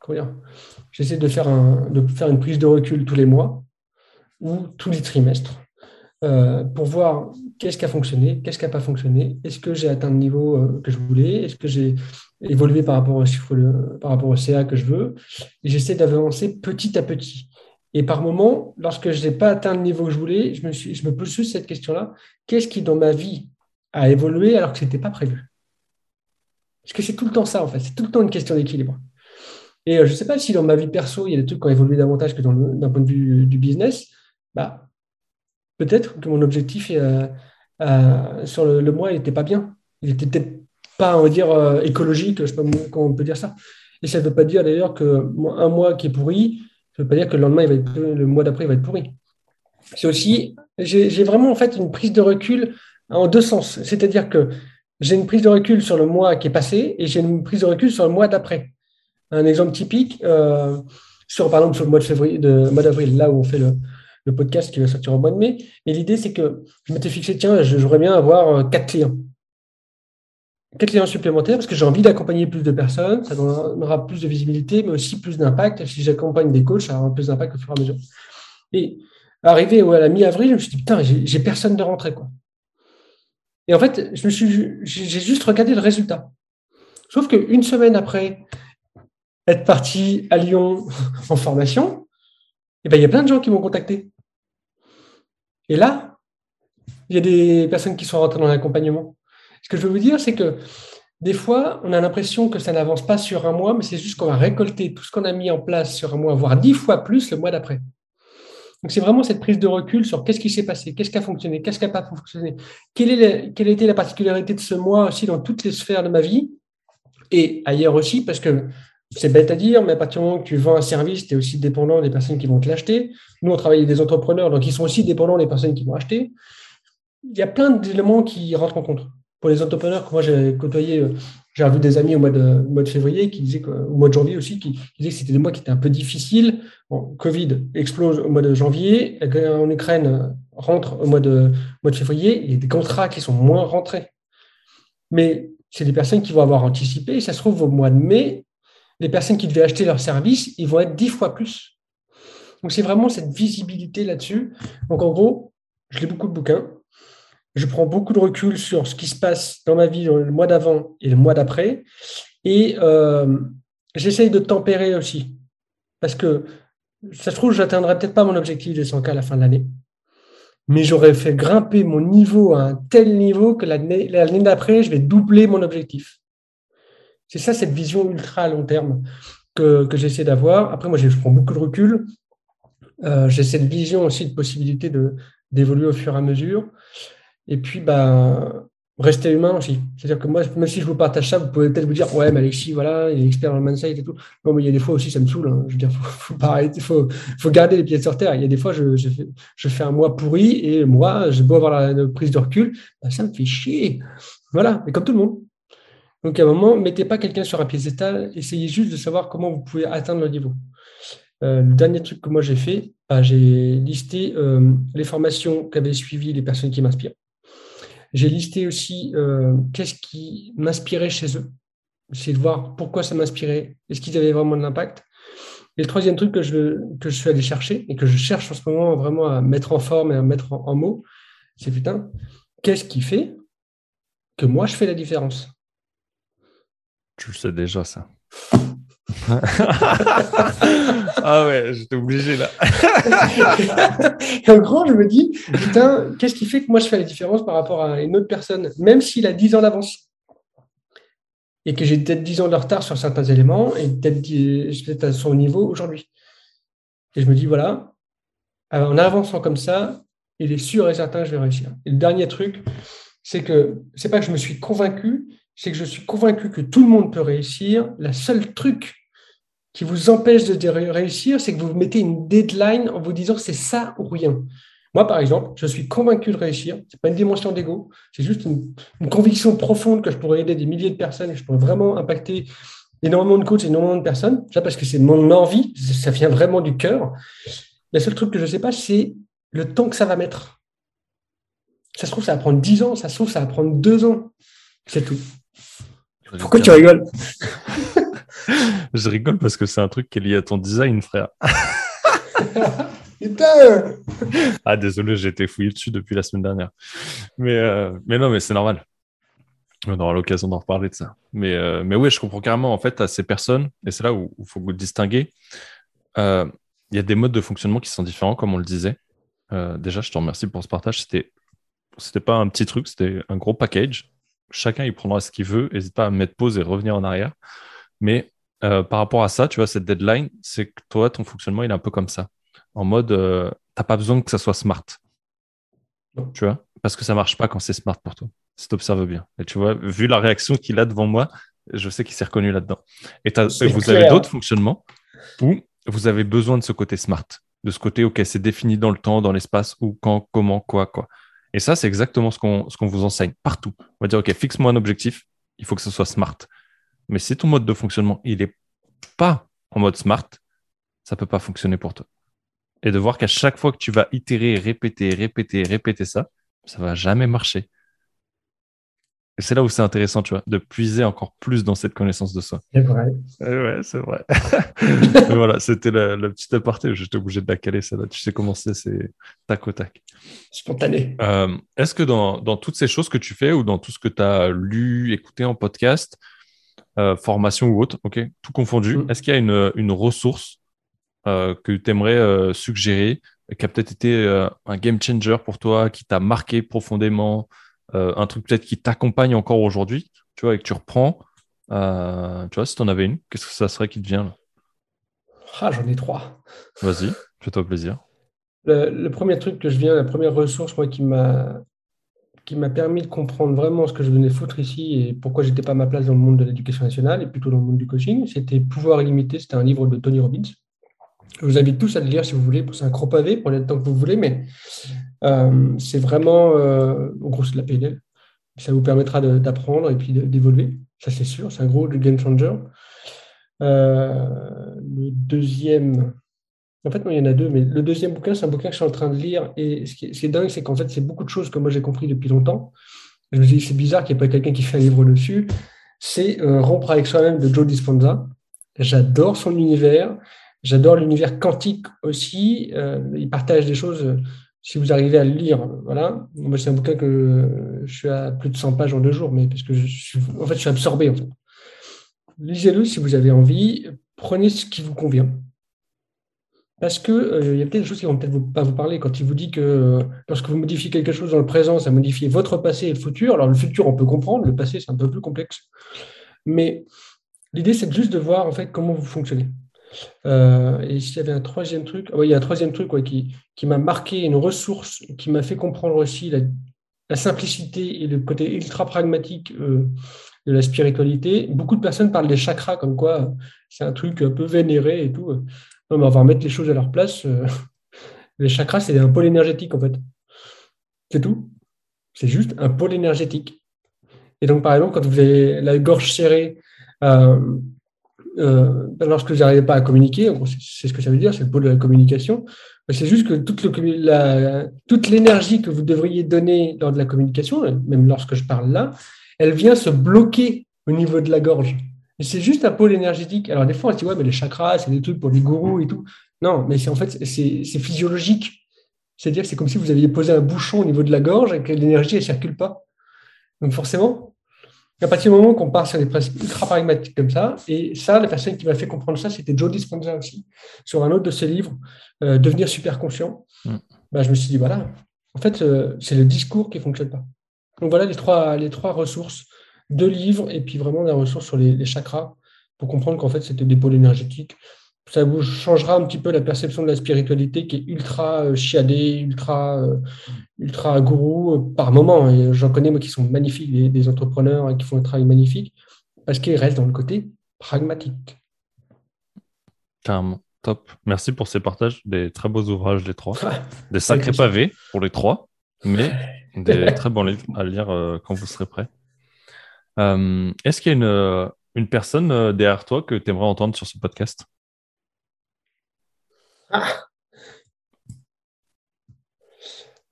Comment J'essaie de faire, une prise de recul tous les mois ou tous les trimestres euh, pour voir qu'est-ce qui a fonctionné, qu'est-ce qui n'a pas fonctionné, est-ce que j'ai atteint le niveau euh, que je voulais, est-ce que j'ai évolué par rapport au par rapport au CA que je veux? Et j'essaie d'avancer petit à petit. Et par moment, lorsque je n'ai pas atteint le niveau que je voulais, je me, pose juste cette question-là. Qu'est-ce qui, dans ma vie, a évolué alors que ce n'était pas prévu? Parce que c'est tout le temps ça, en fait. C'est tout le temps une question d'équilibre. Et euh, je ne sais pas si dans ma vie perso, il y a des trucs qui ont évolué davantage que d'un point de vue du business. Bah, peut-être que mon objectif euh, euh, sur le, mois n'était pas bien. Il n'était peut-être pas, on va dire, écologique, je ne sais pas comment on peut dire ça. Et ça ne veut pas dire d'ailleurs qu'un mois qui est pourri, ça ne veut pas dire que le lendemain, il va être, le mois d'après, il va être pourri. C'est aussi, j'ai vraiment en fait une prise de recul en deux sens. C'est-à-dire que j'ai une prise de recul sur le mois qui est passé et j'ai une prise de recul sur le mois d'après. Un exemple typique, euh, sur, par exemple sur le mois d'avril, là où on fait le, le, podcast qui va sortir au mois de mai. Et l'idée, c'est que je m'étais fixé, tiens, j'aimerais bien avoir euh, quatre clients quatre clients supplémentaires parce que j'ai envie d'accompagner plus de personnes, ça donnera plus de visibilité, mais aussi plus d'impact. Si j'accompagne des coachs, ça aura plus d'impact au fur et à mesure. Et arrivé à la mi-avril, je me suis dit, putain, j'ai personne de rentrée. Quoi. Et en fait, j'ai juste regardé le résultat. Sauf qu'une semaine après être parti à Lyon en formation, eh ben, il y a plein de gens qui m'ont contacté. Et là, il y a des personnes qui sont rentrées dans l'accompagnement. Ce que je veux vous dire, c'est que des fois, on a l'impression que ça n'avance pas sur un mois, mais c'est juste qu'on va récolter tout ce qu'on a mis en place sur un mois, voire dix fois plus le mois d'après. Donc, c'est vraiment cette prise de recul sur qu'est-ce qui s'est passé, qu'est-ce qui a fonctionné, qu'est-ce qui n'a pas fonctionné, quelle, est quelle était la particularité de ce mois aussi dans toutes les sphères de ma vie et ailleurs aussi, parce que c'est bête à dire, mais à partir du moment que tu vends un service, tu es aussi dépendant des personnes qui vont te l'acheter. Nous, on travaille avec des entrepreneurs, donc ils sont aussi dépendants des personnes qui vont acheter. Il y a plein d'éléments qui rentrent en compte pour les entrepreneurs que moi j'ai côtoyé, euh, j'ai revu des amis au mois de, mois de février qui disaient au mois de janvier aussi, qui, disaient que c'était des mois qui étaient un peu difficiles. Covid explose au mois de janvier, en Ukraine euh, rentre au mois de, mois de février, il y a des contrats qui sont moins rentrés. Mais c'est des personnes qui vont avoir anticipé. ça se trouve au mois de mai, les personnes qui devaient acheter leurs services, ils vont être dix fois plus. Donc c'est vraiment cette visibilité là-dessus. Donc en gros, je lis beaucoup de bouquins je prends beaucoup de recul sur ce qui se passe dans ma vie le mois d'avant et le mois d'après. Et euh, j'essaye de tempérer aussi. Parce que ça se trouve, je n'atteindrai peut-être pas mon objectif des 100K à la fin de l'année. Mais j'aurais fait grimper mon niveau à un tel niveau que l'année d'après, je vais doubler mon objectif. C'est ça, cette vision ultra long terme que, j'essaie d'avoir. Après, moi, je prends beaucoup de recul. Euh, j'ai cette vision aussi de possibilité d'évoluer au fur et à mesure. Et puis, bah, rester humain aussi. C'est-à-dire que moi, même si je vous partage ça, vous pouvez peut-être vous dire, ouais, mais Alexis, voilà, il est expert dans le mindset et tout. Non, mais il y a des fois aussi, ça me saoule. Hein. Je veux dire, faut, faut, faut, garder les pieds sur terre. Il y a des fois, je, fais, un mois pourri et moi, j'ai beau avoir la, prise de recul, bah, ça me fait chier. Voilà, mais comme tout le monde. Donc, à un moment, mettez pas quelqu'un sur un piédestal, essayez juste de savoir comment vous pouvez atteindre le niveau. Euh, le dernier truc que moi j'ai fait, bah, j'ai listé euh, les formations qu'avaient suivies les personnes qui m'inspirent. J'ai listé aussi euh, qu'est-ce qui m'inspirait chez eux. J'essaie de voir pourquoi ça m'inspirait, est-ce qu'ils avaient vraiment de l'impact? Et le troisième truc que je, que je suis allé chercher et que je cherche en ce moment vraiment à mettre en forme et à mettre en mots, c'est putain, qu'est-ce qui fait que moi je fais la différence? Tu le sais déjà, ça. ah ouais, j'étais obligé là. en gros, je me dis, putain, qu'est-ce qui fait que moi je fais la différence par rapport à une autre personne, même s'il a 10 ans d'avance? Et que j'ai peut-être 10 ans de retard sur certains éléments et peut-être à son niveau aujourd'hui. Et je me dis, voilà, en avançant comme ça, il est sûr et certain que je vais réussir. Et le dernier truc, c'est que c'est pas que je me suis convaincu, c'est que je suis convaincu que tout le monde peut réussir. La seule truc qui vous empêche de réussir, c'est que vous mettez une deadline en vous disant c'est ça ou rien. Moi, par exemple, je suis convaincu de réussir. Ce n'est pas une démonstration d'ego, c'est juste une, conviction profonde que je pourrais aider des milliers de personnes et je pourrais vraiment impacter énormément de coachs et énormément de personnes. Ça, parce que c'est mon envie, ça vient vraiment du cœur. Le seul truc que je ne sais pas, c'est le temps que ça va mettre. Ça se trouve, ça va prendre 10 ans, ça se trouve, ça va prendre 2 ans. C'est tout. Pourquoi tu rigoles Je rigole parce que c'est un truc qui est lié à ton design, frère. Putain Ah, désolé, j'ai été fouillé dessus depuis la semaine dernière. Mais, euh, mais non, mais c'est normal. On aura l'occasion d'en reparler de ça. Mais, euh, mais oui, je comprends carrément en fait à ces personnes, et c'est là où il faut vous distinguer. Euh, il y a des modes de fonctionnement qui sont différents, comme on le disait. Déjà, je te remercie pour ce partage. C'était, c'était pas un petit truc, c'était un gros package. Chacun il prendra ce qu'il veut. N'hésite pas à mettre pause et revenir en arrière. Mais euh, par rapport à ça, tu vois, cette deadline, c'est que toi, ton fonctionnement, il est un peu comme ça. En mode, euh, t'as pas besoin que ça soit smart. Tu vois Parce que ça marche pas quand c'est smart pour toi. Si tu observes bien. Et tu vois, vu la réaction qu'il a devant moi, je sais qu'il s'est reconnu là-dedans. Et, vous avez d'autres fonctionnements où vous avez besoin de ce côté smart de ce côté, OK, c'est défini dans le temps, dans l'espace, où, quand, comment, quoi, quoi. Et ça, c'est exactement ce qu'on vous enseigne partout. On va dire, OK, fixe-moi un objectif, il faut que ce soit smart. Mais si ton mode de fonctionnement, il n'est pas en mode smart, ça ne peut pas fonctionner pour toi. Et de voir qu'à chaque fois que tu vas itérer, répéter, répéter, répéter ça, ça ne va jamais marcher. Et c'est là où c'est intéressant, tu vois, de puiser encore plus dans cette connaissance de soi. C'est vrai. ouais, c'est vrai. voilà, c'était le, le, petit aparté. J'étais obligé de la caler, ça. Là. Tu sais comment c'est, c'est tac au tac. Spontané. Euh, est-ce que dans, dans, toutes ces choses que tu fais ou dans tout ce que tu as lu, écouté en podcast, euh, formation ou autre, ok, tout confondu, mm. est-ce qu'il y a une, une ressource euh, que tu aimerais euh, suggérer, qui a peut-être été euh, un game changer pour toi, qui t'a marqué profondément euh, un truc peut-être qui t'accompagne encore aujourd'hui, tu vois, et que tu reprends. Euh, tu vois, si tu en avais une, qu'est-ce que ça serait qui te vient là? Ah, j'en ai trois. Vas-y, fais-toi plaisir. Le, premier truc que je viens, la première ressource moi, qui m'a qui m'a permis de comprendre vraiment ce que je venais foutre ici et pourquoi j'étais pas à ma place dans le monde de l'éducation nationale et plutôt dans le monde du coaching, c'était Pouvoir illimité. C'était un livre de Tony Robbins. Je vous invite tous à le lire si vous voulez. C'est un gros pavé, prenez le temps que vous voulez, mais c'est vraiment, euh, en gros, c'est de la PNL. Ça vous permettra d'apprendre et puis d'évoluer. Ça, c'est sûr. C'est un gros game changer. Euh, le deuxième, en fait, non, il y en a deux, mais le deuxième bouquin, c'est un bouquin que je suis en train de lire. Et ce qui est, dingue, c'est qu'en fait, c'est beaucoup de choses que moi j'ai compris depuis longtemps. Je me dis, c'est bizarre qu'il n'y ait pas quelqu'un qui fait un livre dessus. C'est Rompre avec soi-même de Joe Dispenza. J'adore son univers. J'adore l'univers quantique aussi. Euh, il partage des choses, euh, si vous arrivez à le lire, voilà. Moi, c'est un bouquin que je suis à plus de 100 pages en deux jours, mais parce que je suis, en fait, je suis absorbé. Lisez-le si vous avez envie. Prenez ce qui vous convient. Parce que euh, y a peut-être des choses qui vont peut-être pas vous parler quand il vous dit que lorsque vous modifiez quelque chose dans le présent, ça modifie votre passé et le futur. Alors le futur, on peut comprendre, le passé, c'est un peu plus complexe. Mais l'idée, c'est juste de voir en fait comment vous fonctionnez. Euh, et s'il y avait un troisième truc, il y a un troisième truc qui, qui m'a marqué, une ressource qui m'a fait comprendre aussi la, simplicité et le côté ultra pragmatique euh, de la spiritualité. Beaucoup de personnes parlent des chakras comme quoi c'est un truc un peu vénéré et tout. Non, mais on va remettre les choses à leur place. Euh, les chakras, c'est un pôle énergétique en fait. C'est tout. C'est juste un pôle énergétique. Et donc, par exemple, quand vous avez la gorge serrée, euh, lorsque vous n'arrivez pas à communiquer, c'est ce que ça veut dire, c'est le pôle de la communication. C'est juste que toute, l'énergie que vous devriez donner lors de la communication, même lorsque je parle là, elle vient se bloquer au niveau de la gorge. C'est juste un pôle énergétique. Alors, des fois, on se dit, ouais, mais les chakras, c'est des trucs pour les gourous et tout. Non, mais c'est en fait, c'est physiologique. C'est-à-dire que c'est comme si vous aviez posé un bouchon au niveau de la gorge et que l'énergie ne circule pas. Donc forcément, à partir du moment qu'on part sur des principes ultra pragmatiques comme ça, et ça, la personne qui m'a fait comprendre ça, c'était Joe Dispenza aussi, sur un autre de ses livres, euh, Devenir super conscient. Mm. Bah, je me suis dit, voilà, en fait, euh, c'est le discours qui ne fonctionne pas. Donc voilà les trois, les trois ressources, deux livres, et puis vraiment des ressources sur les, les chakras, pour comprendre qu'en fait, c'était des pôles énergétiques ça vous changera un petit peu la perception de la spiritualité qui est ultra euh, chiadée, ultra, euh, ultra gourou euh, par moment. Et j'en connais moi qui sont magnifiques, des, entrepreneurs hein, qui font un travail magnifique, parce qu'ils restent dans le côté pragmatique. Carrément. Top. Merci pour ces partages. Des très beaux ouvrages, les trois. des sacrés pavés pour les trois, mais des très bons livres à lire quand vous serez prêts. Est-ce qu'il y a une, une personne derrière toi que tu aimerais entendre sur ce podcast? Ah.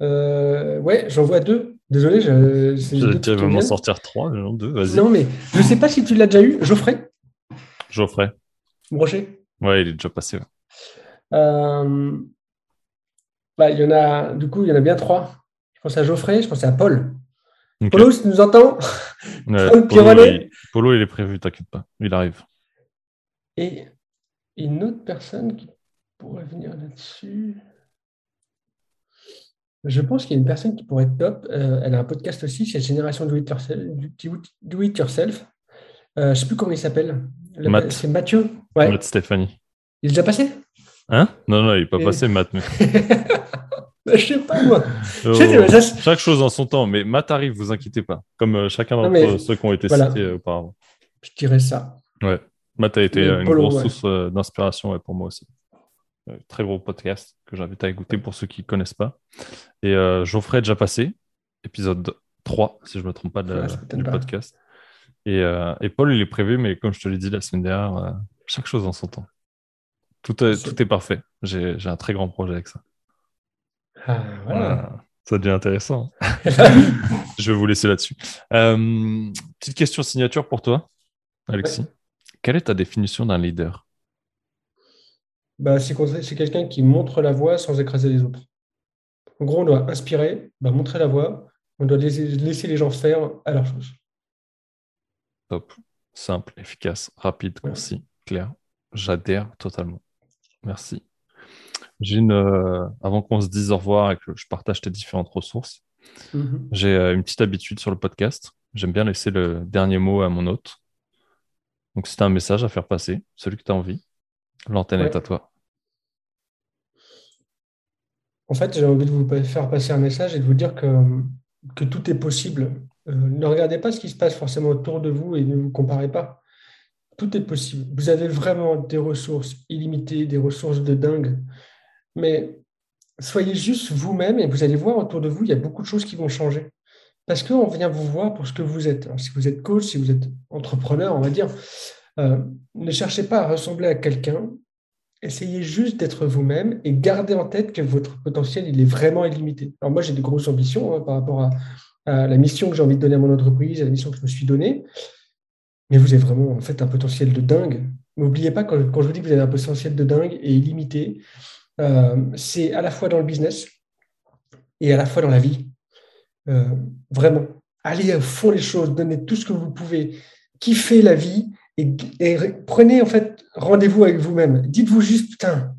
Euh, ouais, j'en vois deux. Désolé, je, je vais m'en sortir trois, non, deux, vas-y. Non, mais je ne sais pas si tu l'as déjà eu. Geoffrey Geoffrey. Brochet Ouais, il est déjà passé. Euh, bah, il y en a, du coup, il y en a bien trois. Je pense à Geoffrey, je pense à Paul. Polo, si tu nous entends Polo, il est prévu, t'inquiète pas, il arrive. Et une autre personne qui pourrait venir là-dessus Je pense qu'il y a une personne qui pourrait être top. Euh, elle a un podcast aussi, c'est Génération Do It Yourself. Euh, je ne sais plus comment il s'appelle. C'est Mathieu. Ouais. Matt Stéphanie. Il est déjà passé? Hein? Non, non, il n'est pas passé, Matt. Mais... bah, je sais pas, moi. Oh, chaque chose en son temps, mais Matt arrive, vous inquiétez pas. Comme euh, chacun d'entre ceux qui ont été cités auparavant. Je dirais ça. Ouais. Matt a été une grosse source d'inspiration pour moi aussi. Euh, très gros podcast que j'invite à écouter pour ceux qui ne connaissent pas. Et euh, Geoffrey déjà passé, épisode 3, si je ne me trompe pas, de du podcast. Et, euh, et, Paul, il est prévu, mais comme je te l'ai dit la semaine dernière, chaque chose en son temps. Tout est, tout est parfait. J'ai un très grand projet avec ça. Ah, voilà. Ça devient intéressant. je vais vous laisser là-dessus. petite question signature pour toi, Alexis. Quelle est ta définition d'un leader? Bah, c'est quelqu'un qui montre la voie sans écraser les autres. En gros, on doit inspirer, bah, montrer la voie, on doit laisser, les gens faire à leur chose. Top, simple, efficace, rapide, concis, clair. J'adhère totalement. Merci. J'ai une, euh, avant qu'on se dise au revoir et que je partage tes différentes ressources, mm-hmm. j'ai euh, une petite habitude sur le podcast. J'aime bien laisser le dernier mot à mon hôte. Donc, si tu as un message à faire passer, celui que tu as envie, L'antenne est à toi. En fait, j'ai envie de vous faire passer un message et de vous dire que, tout est possible. Euh, ne regardez pas ce qui se passe forcément autour de vous et ne vous comparez pas. Tout est possible. Vous avez vraiment des ressources illimitées, des ressources de dingue. Mais soyez juste vous-même et vous allez voir autour de vous, il y a beaucoup de choses qui vont changer. Parce qu'on vient vous voir pour ce que vous êtes. si vous êtes coach, si vous êtes entrepreneur, on va dire, euh, ne cherchez pas à ressembler à quelqu'un, essayez juste d'être vous-même et gardez en tête que votre potentiel, il est vraiment illimité. Alors moi, j'ai de grosses ambitions hein, par rapport à, la mission que j'ai envie de donner à mon entreprise, à la mission que je me suis donnée, mais vous avez vraiment en fait un potentiel de dingue. N'oubliez pas, quand, je vous dis que vous avez un potentiel de dingue et illimité, euh, c'est à la fois dans le business et à la fois dans la vie. Euh, vraiment, allez au fond les choses, donnez tout ce que vous pouvez, kiffez la vie et, prenez en fait rendez-vous avec vous-même. Dites-vous juste, putain,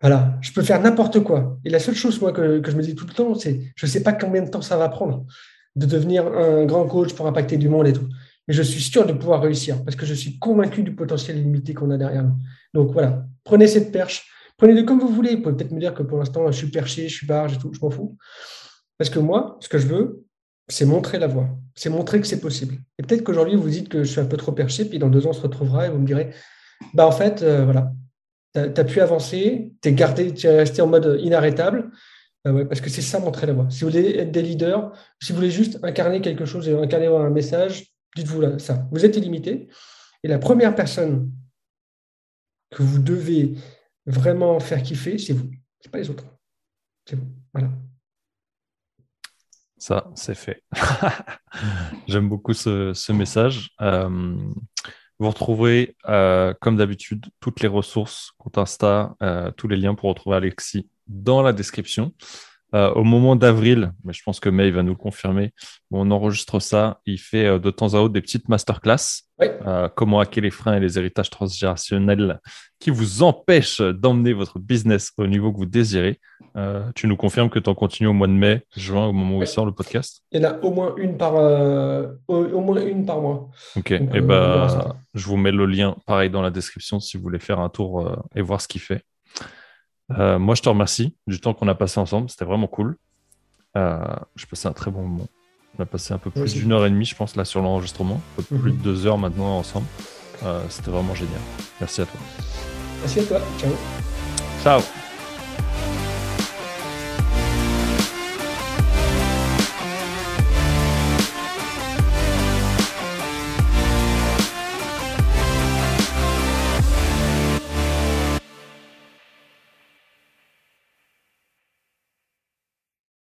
voilà, je peux faire n'importe quoi. Et la seule chose, moi, que, je me dis tout le temps, c'est, je ne sais pas combien de temps ça va prendre de devenir un grand coach pour impacter du monde et tout. Mais je suis sûr de pouvoir réussir parce que je suis convaincu du potentiel limité qu'on a derrière nous. Donc voilà, prenez cette perche, prenez-le comme vous voulez. Vous pouvez peut-être me dire que pour l'instant, je suis perché, je suis barge et tout, je m'en fous. Parce que moi, ce que je veux, c'est montrer la voie, c'est montrer que c'est possible. Et peut-être qu'aujourd'hui, vous dites que je suis un peu trop perché, puis dans deux ans, on se retrouvera et vous me direz, bah en fait, euh, voilà, tu as, pu avancer, tu es gardé, tu es resté en mode inarrêtable, Ah ouais, parce que c'est ça montrer la voie. Si vous voulez être des leaders, si vous voulez juste incarner quelque chose et incarner un message, dites-vous ça. Vous êtes illimité. Et la première personne que vous devez vraiment faire kiffer, c'est vous. Ce pas les autres. C'est vous. Voilà. Ça, c'est fait. J'aime beaucoup ce, message. Euh, vous retrouverez, euh, comme d'habitude, toutes les ressources, compte Insta, euh, tous les liens pour retrouver Alexis dans la description. Euh, au moment d'avril, mais je pense que May va nous le confirmer, on enregistre ça, il fait euh, de temps à autre des petites masterclass. Euh, comment hacker les freins et les héritages transgénérationnels qui vous empêchent d'emmener votre business au niveau que vous désirez. tu nous confirmes que tu en continues au mois de mai, juin, au moment où il sort le podcast? Il y en a au moins une par, au, moins une par mois. Ok, et ben, je vous mets le lien pareil dans la description si vous voulez faire un tour et voir ce qu'il fait. Euh, moi, je te remercie du temps qu'on a passé ensemble. C'était vraiment cool. Euh, J'ai passé un très bon moment. On a passé un peu plus d'une heure et demie, je pense, là, sur l'enregistrement. Un peu plus mhm. de deux heures maintenant ensemble. Euh, C'était vraiment génial. Merci à toi. Merci à toi. Ciao. Ciao.